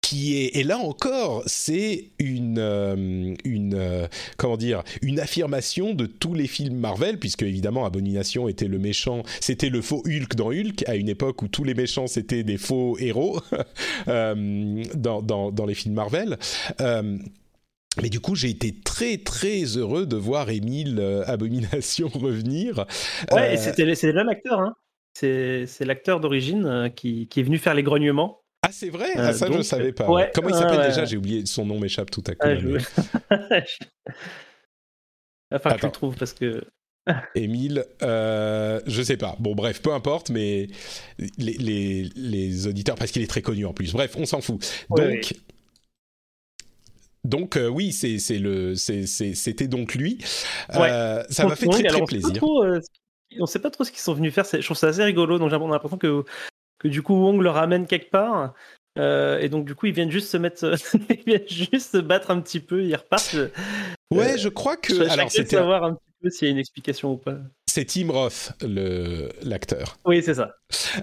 Qui est et là encore, c'est une euh, une euh, comment dire une affirmation de tous les films Marvel, puisque évidemment Abomination était le méchant, c'était le faux Hulk dans Hulk à une époque où tous les méchants c'était des faux héros euh, dans, dans dans les films Marvel. Mais du coup, j'ai été très très heureux de voir Émile Abomination revenir. ouais, et c'était c'est le même acteur. Hein. C'est c'est l'acteur d'origine qui, qui est venu faire les grognements. Ah, c'est vrai, Euh, ah, ça je donc, savais pas. ouais, Comment il ouais, s'appelle ouais. déjà? J'ai oublié son nom, m'échappe tout à coup. Ah, je- Enfin, que tu Attends. le trouves parce que Émile, euh, je sais pas. Bon, bref, peu importe, mais les, les, les auditeurs, parce qu'il est très connu en plus. Bref, on s'en fout. Donc, Ouais, donc euh, oui, c'est c'est le, c'est- c'est- c'était donc lui. Ouais. Euh, ça m'a fait très très alors, plaisir. trop, euh, on sait pas trop ce qu'ils sont venus faire. c'est- Je trouve ça assez rigolo. Donc j'ai l'impression que, que du coup Wong le ramène quelque part. euh, et donc du coup ils viennent juste se mettre, ils viennent juste se battre un petit peu. Ils repartent. Ouais, Euh, je crois que. Alors, c'était savoir un petit peu s'il y a une explication ou pas. C'est Tim Roth, l'acteur. Oui, c'est ça.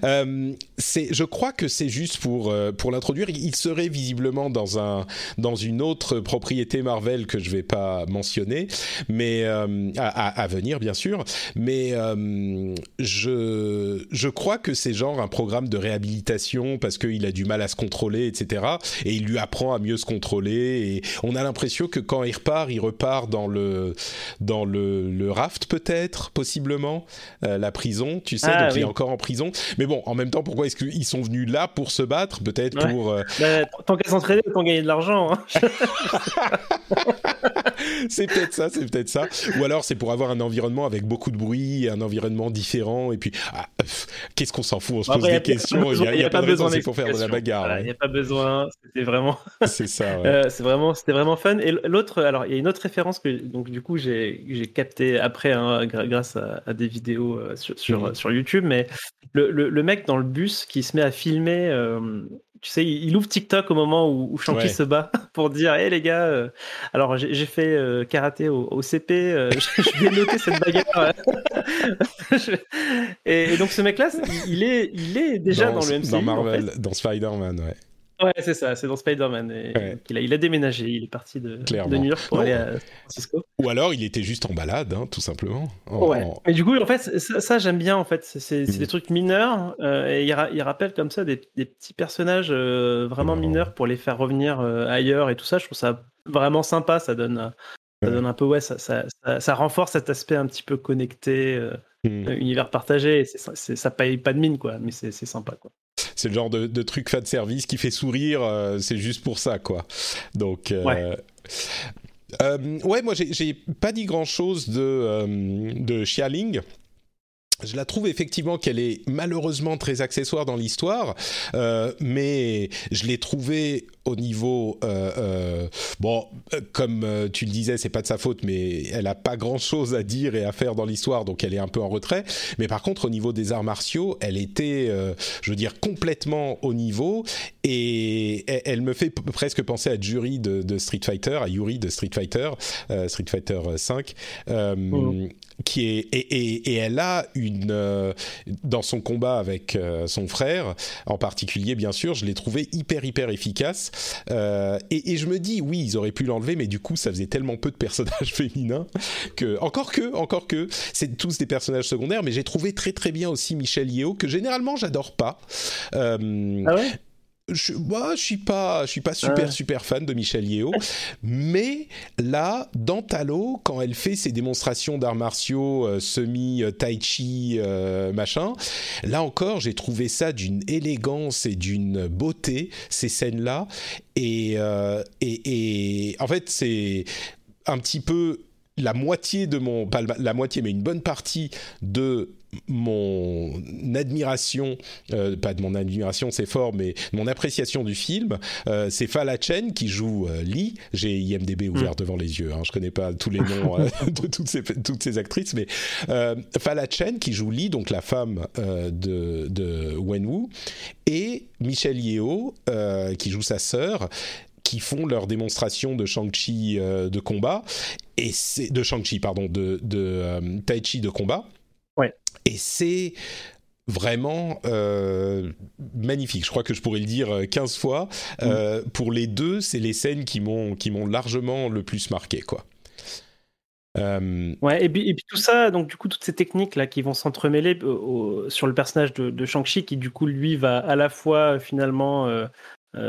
Euh, je crois que c'est juste pour euh, pour l'introduire. Il serait visiblement dans un dans une autre propriété Marvel que je vais pas mentionner, mais euh, à, à- venir bien sûr. Mais euh, je je crois que c'est genre un programme de réhabilitation parce qu'il a du mal à se contrôler, etc. Et il lui apprend à mieux se contrôler. Et on a l'impression que quand il repart, il repart dans le dans le, le raft peut-être possiblement euh, la prison. Tu sais, Ah, donc il est encore en prison. Mais bon, en même temps, pourquoi est-ce qu'ils sont venus là pour se battre Peut-être Ouais. pour. euh, Bah, tant qu'à s'entraîner, autant gagner de l'argent. hein. c'est peut-être ça, c'est peut-être ça. Ou alors c'est pour avoir un environnement avec beaucoup de bruit, un environnement différent. Et puis, ah, qu'est-ce qu'on s'en fout? On se pose Après, des questions. Il n'y a, pas de raison, c'est pour faire de la bagarre. Voilà, Il hein. n'y a pas besoin. C'était vraiment. C'est ça. ouais. Euh, c'est vraiment, c'était vraiment fun. Et l'autre, alors il y a une autre référence que donc du coup j'ai j'ai capté après hein, grâce à, à des vidéos euh, sur sur, sur YouTube, mais le, le, le mec dans le bus qui se met à filmer. euh, tu sais, il, il ouvre TikTok au moment où, où Shanky Ouais. se bat pour dire Hé les gars, euh, alors j'ai fait euh, karaté au, au CP, je, je vais noter cette bagarre. Et, et donc ce mec-là, il, il est, il est déjà dans, le MCU. dans en fait. Marvel, dans Spider-Man, ouais. Ouais, c'est ça, c'est dans Spider-Man. Ouais. il, a, il a déménagé, il est parti de, de New York pour Non. aller à San Francisco. Ou alors il était juste en balade, hein, tout simplement. En- Ouais. en- Mais du coup, en fait, ça, ça, j'aime bien. En fait, c'est c'est Mhm. des trucs mineurs euh, et il, ra- il rappelle comme ça des, des petits personnages euh, vraiment mineurs pour les faire revenir euh, ailleurs et tout ça. Je trouve ça vraiment sympa. Ça donne, ça donne un peu ouais, ça, ça, ça, ça renforce cet aspect un petit peu connecté, euh, univers partagé. C'est- c'est- ça paye pas de mine, quoi. Mais c'est c'est sympa, quoi. C'est le genre de, de truc fan service qui fait sourire, euh, c'est juste pour ça, quoi. Donc, euh, Ouais. euh, ouais, moi j'ai pas dit grand chose de, de Xialing. Je la trouve effectivement qu'elle est malheureusement très accessoire dans l'histoire, euh, mais je l'ai trouvée au niveau euh, euh, bon, euh, comme tu le disais, c'est pas de sa faute, mais elle a pas grand chose à dire et à faire dans l'histoire, donc elle est un peu en retrait. Mais par contre, au niveau des arts martiaux, elle était, je veux dire, complètement au niveau et elle, me fait presque penser à Jury de, de Street Fighter, à Yuri de Street Fighter, Street Fighter 5, euh, Mhm. qui est et, et, et elle a une euh, dans son combat avec euh, son frère en particulier, bien sûr, je l'ai trouvé hyper hyper efficace. Euh, et, je me dis, oui, ils auraient pu l'enlever, mais du coup, ça faisait tellement peu de personnages féminins que, encore que, encore que, c'est tous des personnages secondaires, mais j'ai trouvé très très bien aussi Michel Yeo, que généralement j'adore pas. Euh, Ah ouais? Je, moi, je suis pas, je suis pas super Ouais. super fan de Michel Yeo, mais là, dans Talo, quand elle fait ses démonstrations d'arts martiaux euh, semi euh, tai chi euh, machin, là encore, j'ai trouvé ça d'une élégance et d'une beauté ces scènes-là, et, euh, et et en fait c'est un petit peu la moitié de mon, pas la moitié, mais une bonne partie de mon admiration, euh, pas de mon admiration, c'est fort, mais mon appréciation du film, euh, c'est Fala Chen qui joue euh, Lee. J'ai IMDb ouvert mm. devant les yeux, hein, je connais pas tous les noms de toutes ces, toutes ces actrices, mais Fala Chen qui joue Lee, donc la femme de, de Wenwu, et Michelle Yeo qui joue sa sœur qui font leur démonstration de Shang-Chi de combat et c'est de Shang-Chi pardon de, de Tai Chi de combat Ouais. Et c'est vraiment euh, magnifique. Je crois que je pourrais le dire 15 euh, fois. Euh, mm. Pour les deux, c'est les scènes qui m'ont qui m'ont largement le plus marqué, quoi. Ouais, et puis, et puis, tout ça, donc du coup, toutes ces techniques là qui vont s'entremêler sur le personnage de, de Shang-Chi, qui du coup, lui, va à la fois finalement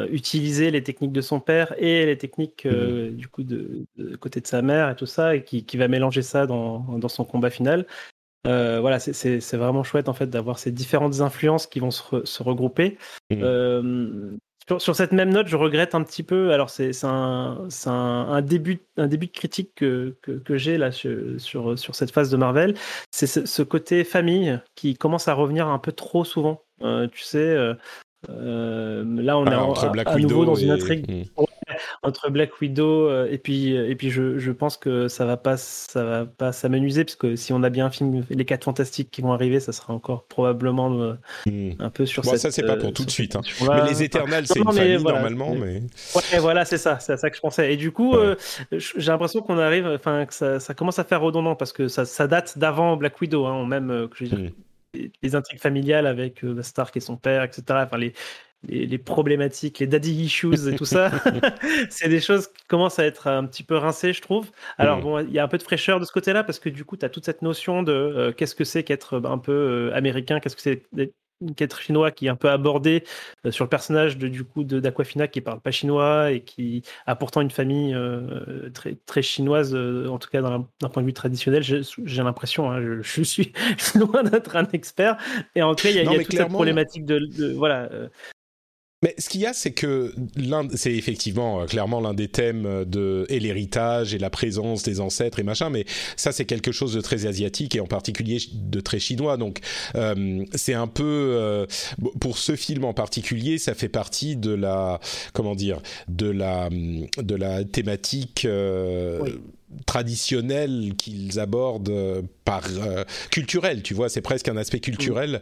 utiliser les techniques de son père et les techniques mm. du coup de, côté de sa mère et tout ça, et qui, qui va mélanger ça dans, dans son combat final. Euh, voilà, c'est vraiment chouette en fait d'avoir ces différentes influences qui vont se, regrouper. Mmh. Euh, sur, cette même note, je regrette un petit peu. Alors c'est un, un, début, un début de critique que, que, j'ai là sur, sur, cette phase de Marvel. C'est ce, côté famille qui commence à revenir un peu trop souvent. Euh, tu sais, là on est entre à, nouveau dans une intrigue. Mmh entre Black Widow euh, et puis et puis je, je, pense que ça va pas ça va pas s'amenuiser parce que si on a bien un film les quatre fantastiques qui vont arriver ça sera encore probablement euh, hmm. un peu sur bon, ça c'est pas pour euh, tout de suite hein. mais les éternels c'est une famille normalement mais ouais voilà c'est ça c'est à ça que je pensais et du coup j'ai l'impression qu'on arrive enfin que ça, ça, commence à faire redondant parce que ça, ça date d'avant Black Widow hein, même que je veux dire, hmm. les intrigues familiales avec Stark et son père etc enfin les les, problématiques, les daddy issues et tout ça, c'est des choses qui commencent à être un petit peu rincées, je trouve. Alors, mm. bon, il y a un peu de fraîcheur de ce côté-là, parce que du coup, tu as toute cette notion de euh, qu'est-ce que c'est qu'être un peu euh, américain, qu'est-ce que c'est qu'être chinois qui est un peu abordé euh, sur le personnage de, du coup d'Aquafina qui parle pas chinois et qui a pourtant une famille très, très chinoise, en tout cas d'un point de vue traditionnel. J'ai l'impression, hein, je, suis loin d'être un expert. Et en tout cas, il y a, y a toute cette problématique de, de voilà, mais ce qu'il y a, c'est que c'est effectivement euh, clairement l'un des thèmes euh, de et l'héritage et la présence des ancêtres et machin. Mais ça, c'est quelque chose de très asiatique et en particulier de très chinois. Donc, euh, c'est un peu pour ce film en particulier, ça fait partie de la comment dire de la de la thématique. traditionnelle qu'ils abordent par culturel, tu vois, c'est presque un aspect culturel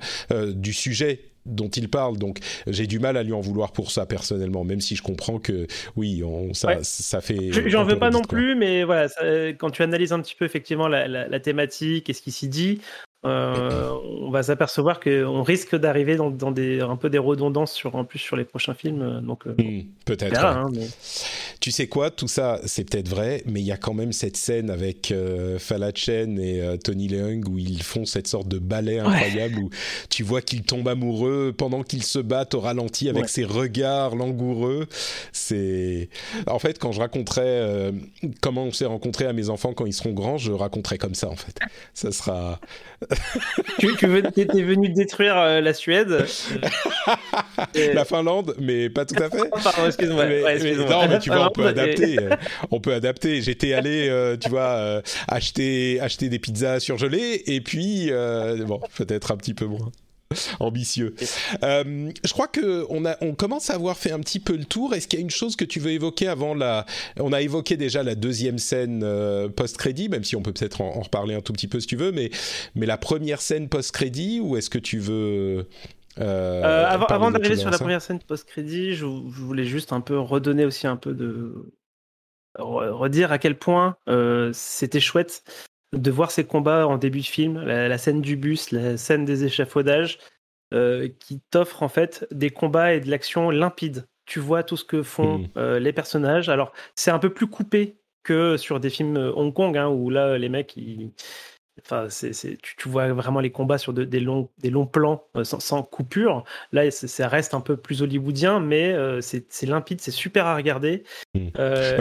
du sujet dont il parle. Donc j'ai du mal à lui en vouloir pour ça personnellement, même si je comprends que oui, on, ça, ça fait. J'en veux pas non plus, mais voilà, quand tu analyses un petit peu effectivement la, la thématique et ce qui s'y dit, euh, on va s'apercevoir qu'on risque d'arriver dans, des, un peu des redondances sur, en plus sur les prochains films. Donc, euh, hmm, peut-être. Hein, tu sais quoi, tout ça, c'est peut-être vrai, mais il y a quand même cette scène avec euh, Falachen et euh, Tony Leung où ils font cette sorte de ballet incroyable où tu vois qu'ils tombent amoureux pendant qu'ils se battent au ralenti avec ces regards langoureux. C'est en fait quand je raconterai comment on s'est rencontrés à mes enfants quand ils seront grands, je raconterai comme ça en fait. Ça sera tu, tu étais venu détruire euh, la Suède La Finlande, mais pas tout à fait. Pardon, excuse-moi. non, mais tu on peut adapter. Euh, on peut adapter. J'étais allé, euh, tu vois, acheter, acheter des pizzas surgelées, et puis, bon, peut-être un petit peu moins. ambitieux. Euh, je crois que on a, on commence à avoir fait un petit peu le tour. Est-ce qu'il y a une chose que tu veux évoquer avant la On a évoqué déjà la deuxième scène euh, post-crédit, même si on peut peut-être en, reparler un tout petit peu si tu veux, mais mais la première scène post-crédit, ou est-ce que tu veux euh, avant, avant d'arriver sur la première scène post-crédit, je, voulais juste un peu redonner aussi un peu de redire à quel point c'était chouette de voir ces combats en début de film, la, scène du bus, la scène des échafaudages, euh, qui t'offrent en fait des combats et de l'action limpides. Tu vois tout ce que font hmm. euh, les personnages. Alors, c'est un peu plus coupé que sur des films euh, Hong Kong, hein, où là, les mecs, ils, Enfin, tu, vois vraiment les combats sur des, longs, des longs plans sans, coupure. Là, ça reste un peu plus hollywoodien, mais c'est, limpide, c'est super à regarder. Hmm.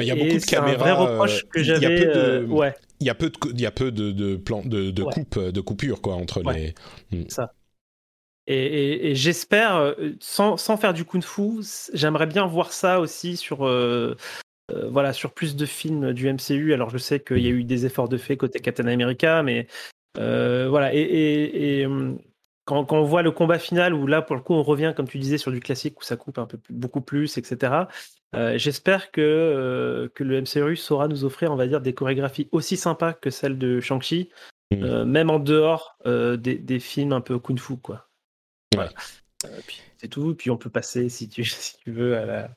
il y a beaucoup de caméras. Un vrai reproche que j'avais. ouais il y a peu de y a peu de de plans de, de coupe de coupures quoi entre les hmm. ça et, et, j'espère sans, sans, faire du kung fu j'aimerais bien voir ça aussi sur euh, voilà, sur plus de films du MCU. Alors je sais qu'il y a eu des efforts de fait côté Captain America, mais voilà. Et, quand, on voit le combat final, où là pour le coup on revient, comme tu disais, sur du classique où ça coupe un peu beaucoup plus, etc. J'espère que, que le MCU saura nous offrir, on va dire, des chorégraphies aussi sympas que celles de Shang-Chi, mmh. même en dehors des, des, films un peu kung-fu, quoi. Voilà. c'est tout. Puis on peut passer, si tu, si tu veux, à la,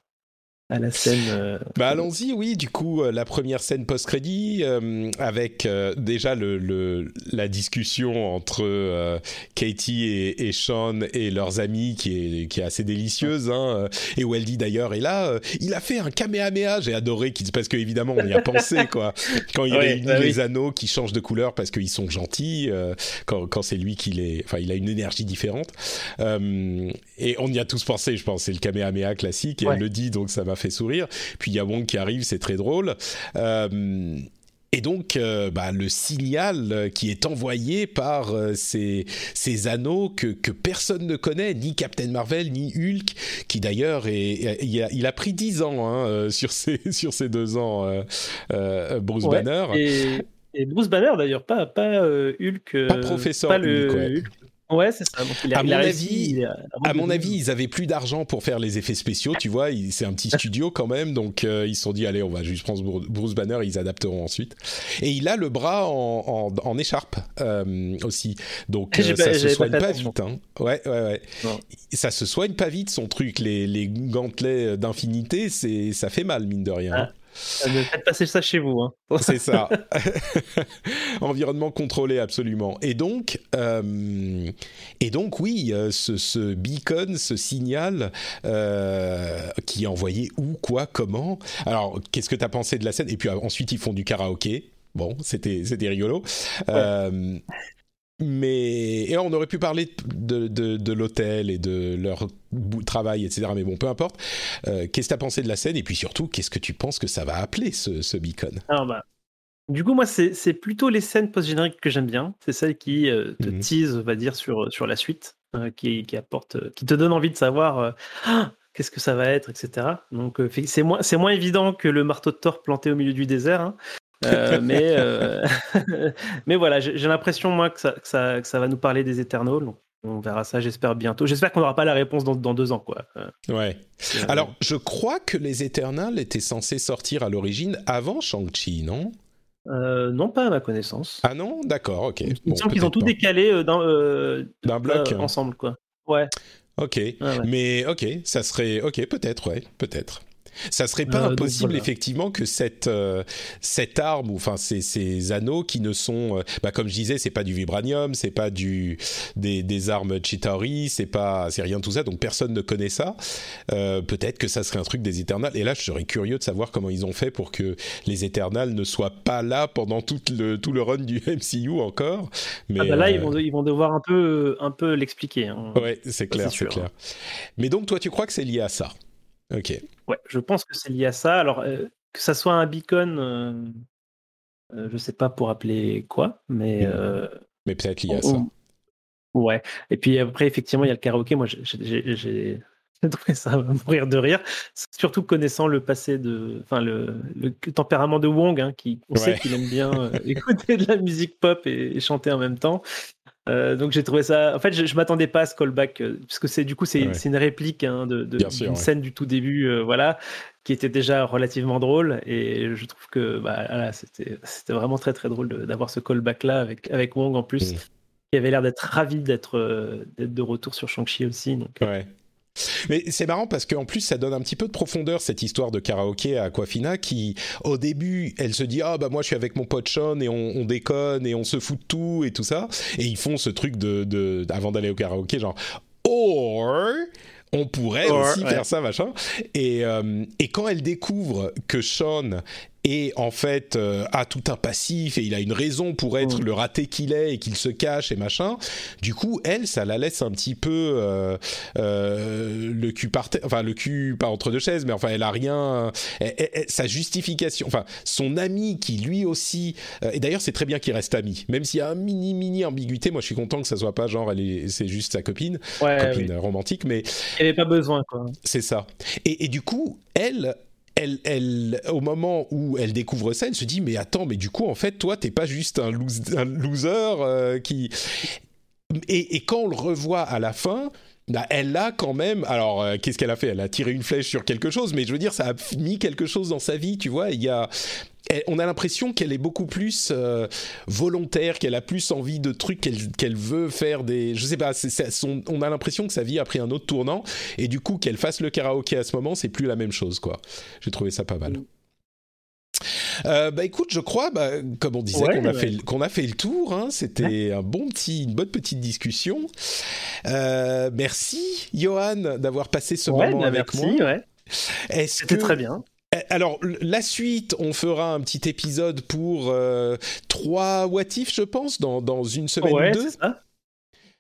à la scène. Euh, bah allons-y, oui. Du coup, euh, la première scène post-crédit euh, avec déjà le, le, la discussion entre Katie et, et, Sean et leurs amis qui est, qui est assez délicieuse. Hein, et où elle dit d'ailleurs, et là, il a fait un kamehameha. J'ai adoré parce que évidemment on y a pensé quoi. Quand il réunit bah les anneaux qui changent de couleur parce qu'ils sont gentils. quand, quand c'est lui qui les, enfin, il a une énergie différente. et on y a tous pensé, je pense. C'est le kamehameha classique. Et elle le dit, donc ça m'a fait sourire. Puis il y a Wong qui arrive, c'est très drôle. Euh, et donc, euh, bah, le signal qui est envoyé par euh, ces, ces, anneaux que, que, personne ne connaît, ni Captain Marvel, ni Hulk, qui d'ailleurs il a, il a, pris 10 ans hein, sur, ces, sur ces deux ans, Bruce Banner. Et, et, Bruce Banner d'ailleurs, pas, pas Hulk. Pas professeur pas le Hulk. Ouais, c'est ça. à, mon avis, à mon avis, ils avaient plus d'argent pour faire les effets spéciaux, tu vois. C'est un petit studio quand même, donc euh, ils se sont dit, allez, on va juste prendre Bruce Banner, ils adapteront ensuite. Et il a le bras en, en, écharpe euh, aussi, donc euh, ça se soigne pas, vite. Hein. Ouais, ouais, ouais. Ça se soigne pas vite son truc. Les, les gantelets d'infinité, c'est ça fait mal mine de rien. Ah. Faites passer ça chez vous. Hein. C'est ça. Environnement contrôlé, absolument. Et donc, euh, et donc oui, euh, ce, ce, beacon, ce signal euh, qui est envoyé où, quoi, comment? Alors, qu'est-ce que tu as pensé de la scène? Et puis ensuite, ils font du karaoké. Bon, c'était c'était rigolo. Mais et on aurait pu parler de, de, de l'hôtel et de leur travail, etc. Mais bon, peu importe. Euh, qu'est-ce que tu as pensé de la scène? Et puis surtout, qu'est-ce que tu penses que ça va appeler ce, ce beacon? Alors bah, Du coup, moi, c'est plutôt les scènes post-génériques que j'aime bien. C'est celles qui euh, te teasent, on va dire, sur, sur la suite, euh, qui, qui, apporte, qui te donne envie de savoir. Ah, qu'est-ce que ça va être, etc. Donc c'est moins, moins évident que le marteau de Thor planté au milieu du désert, hein. Euh, mais, euh, mais voilà, j'ai l'impression, moi, que ça, que, ça, que ça, va nous parler des Eternals. On verra ça, j'espère, bientôt. J'espère qu'on n'aura pas la réponse dans, dans, deux ans, quoi. Euh, ouais. Alors, je crois que les Eternals étaient censés sortir à l'origine avant Shang-Chi, non? Non, pas à ma connaissance. Ah non? D'accord, ok. Il me semble qu'ils ont tout décalé d'un bloc ensemble, quoi. Ouais. Ok, mais ok, ça serait ok, peut-être, ouais, peut-être. Ça serait pas euh, impossible effectivement que cette euh, cette arme ou enfin ces, ces anneaux qui ne sont euh, bah, comme je disais c'est pas du vibranium c'est pas du des, des armes Chitauri c'est pas c'est rien de tout ça donc personne ne connaît ça. Peut-être que ça serait un truc des Eternals et là je serais curieux de savoir comment ils ont fait pour que les Eternals ne soient pas là pendant tout le tout le run du MCU encore. Mais ah bah là ils vont ils vont devoir un peu un peu l'expliquer hein. ouais c'est clair c'est clair. Mais donc toi tu crois que c'est lié à ça? Ok. Ouais, je pense que c'est lié à ça. Alors, euh, que ça soit un beacon, euh, euh, je sais pas pour appeler quoi, mais. Mmh. mais peut-être lié à ça. Ouais. Et puis après, effectivement, il y a le karaoké. Moi, j'ai trouvé ça à mourir de rire. Surtout connaissant le passé de. Enfin, le, le tempérament de Wong, hein, qui, on sait qu'il aime bien écouter de la musique pop et chanter en même temps. Euh, donc j'ai trouvé ça. En fait, je, je m'attendais pas à ce callback euh, parce que c'est du coup c'est une réplique hein, de, d'une scène du tout début, euh, voilà, qui était déjà relativement drôle et je trouve que bah, voilà, c'était c'était vraiment très très drôle d'avoir ce callback là avec avec Wong en plus, mm. qui avait l'air d'être ravi d'être d'être de retour sur Shang-Chi aussi. Donc, ouais. Mais c'est marrant parce qu'en plus ça donne un petit peu de profondeur cette histoire de karaoké à Aquafina qui au début elle se dit ah bah moi je suis avec mon pote Sean et on, déconne et on se fout de tout et tout ça. Et ils font ce truc de, de avant d'aller au karaoké genre or on pourrait aussi faire ça machin. Et, euh, et quand elle découvre que Sean et en fait euh, a tout un passif et il a une raison pour être mm. le raté qu'il est et qu'il se cache et machin. Du coup, elle, ça la laisse un petit peu euh, euh, le cul par terre, enfin le cul pas entre deux chaises, mais enfin elle a rien. sa justification, enfin son ami qui lui aussi. et d'ailleurs, c'est très bien qu'il reste ami, même s'il y a un mini mini ambiguïté. Moi, je suis content que ça soit pas genre elle c'est juste sa copine, copine romantique, mais elle avait pas besoin quoi. C'est ça. Et, et du coup, elle, elle, au moment où elle découvre ça, elle se dit mais attends, mais du coup en fait toi t'es pas juste un, loser euh, qui et, et, quand on le revoit à la fin, bah, elle a quand même. Alors, euh, qu'est-ce qu'elle a fait? Elle a tiré une flèche sur quelque chose, mais je veux dire, ça a mis quelque chose dans sa vie, tu vois? Il y a. on a l'impression qu'elle est beaucoup plus euh, volontaire, qu'elle a plus envie de trucs, qu'elle veut faire des. Je sais pas, on a l'impression que sa vie a pris un autre tournant, et du coup, qu'elle fasse le karaoké à ce moment, c'est plus la même chose, quoi. J'ai trouvé ça pas mal. Euh, bah écoute, je crois, bah, comme on disait, qu'on a, fait, qu'on a fait le tour. Hein, C'était un bon petit, une bonne petite discussion. Euh, merci, Johan, d'avoir passé ce moment bah, avec merci, moi. C'était très bien. Alors, la suite, on fera un petit épisode pour euh, trois What If, je pense, dans, dans une semaine ou deux. Ça.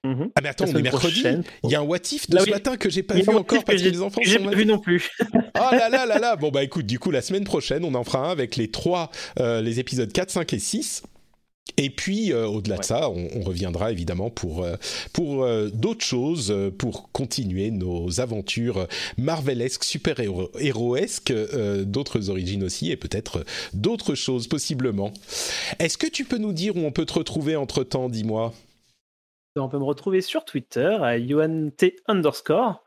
Mhm. Ah mais attends, on est mercredi. Il y a un what if de ce matin que j'ai pas vu encore parce que les enfants sont. J'ai pas vu non plus. oh là là là là. Bon bah écoute, du coup la semaine prochaine, on en fera un avec les trois, euh, les épisodes 4, 5 et 6. Et puis, euh, au-delà de ça, on, reviendra évidemment pour, euh, pour d'autres choses, pour continuer nos aventures marvelesques, super-héroesques, d'autres origines aussi, et peut-être d'autres choses, possiblement. Est-ce que tu peux nous dire où on peut te retrouver entre-temps, dis-moi? On peut me retrouver sur Twitter à UNT underscore,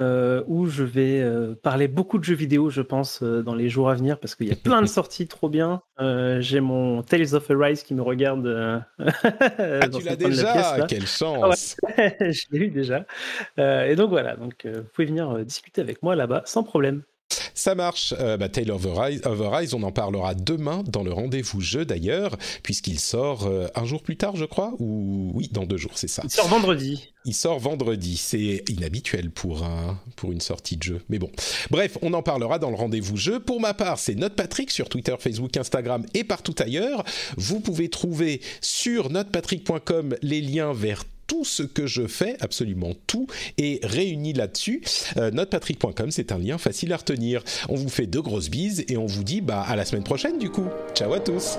euh, où je vais euh, parler beaucoup de jeux vidéo, je pense, euh, dans les jours à venir, parce qu'il y a plein de sorties trop bien. J'ai mon Tales of Arise qui me regarde. ah, tu l'as déjà Quelle chance Je l'ai eu déjà. et donc voilà, donc, vous pouvez venir discuter avec moi là-bas sans problème. Ça marche. Euh, bah, Taylor on en parlera demain dans le rendez-vous jeu d'ailleurs, puisqu'il sort euh, un jour plus tard, je crois, ou oui, dans deux jours, c'est ça. Il sort vendredi. Il sort vendredi. C'est inhabituel pour un pour une sortie de jeu, mais bon. Bref, on en parlera dans le rendez-vous jeu. Pour ma part, c'est Note Patrick sur Twitter, Facebook, Instagram et partout ailleurs. Vous pouvez trouver sur notepatrick.com les liens vers tout ce que je fais, absolument tout, est réuni là-dessus. Euh, c'est un lien facile à retenir. On vous fait de grosses bises et on vous dit bah, à la semaine prochaine du coup. Ciao à tous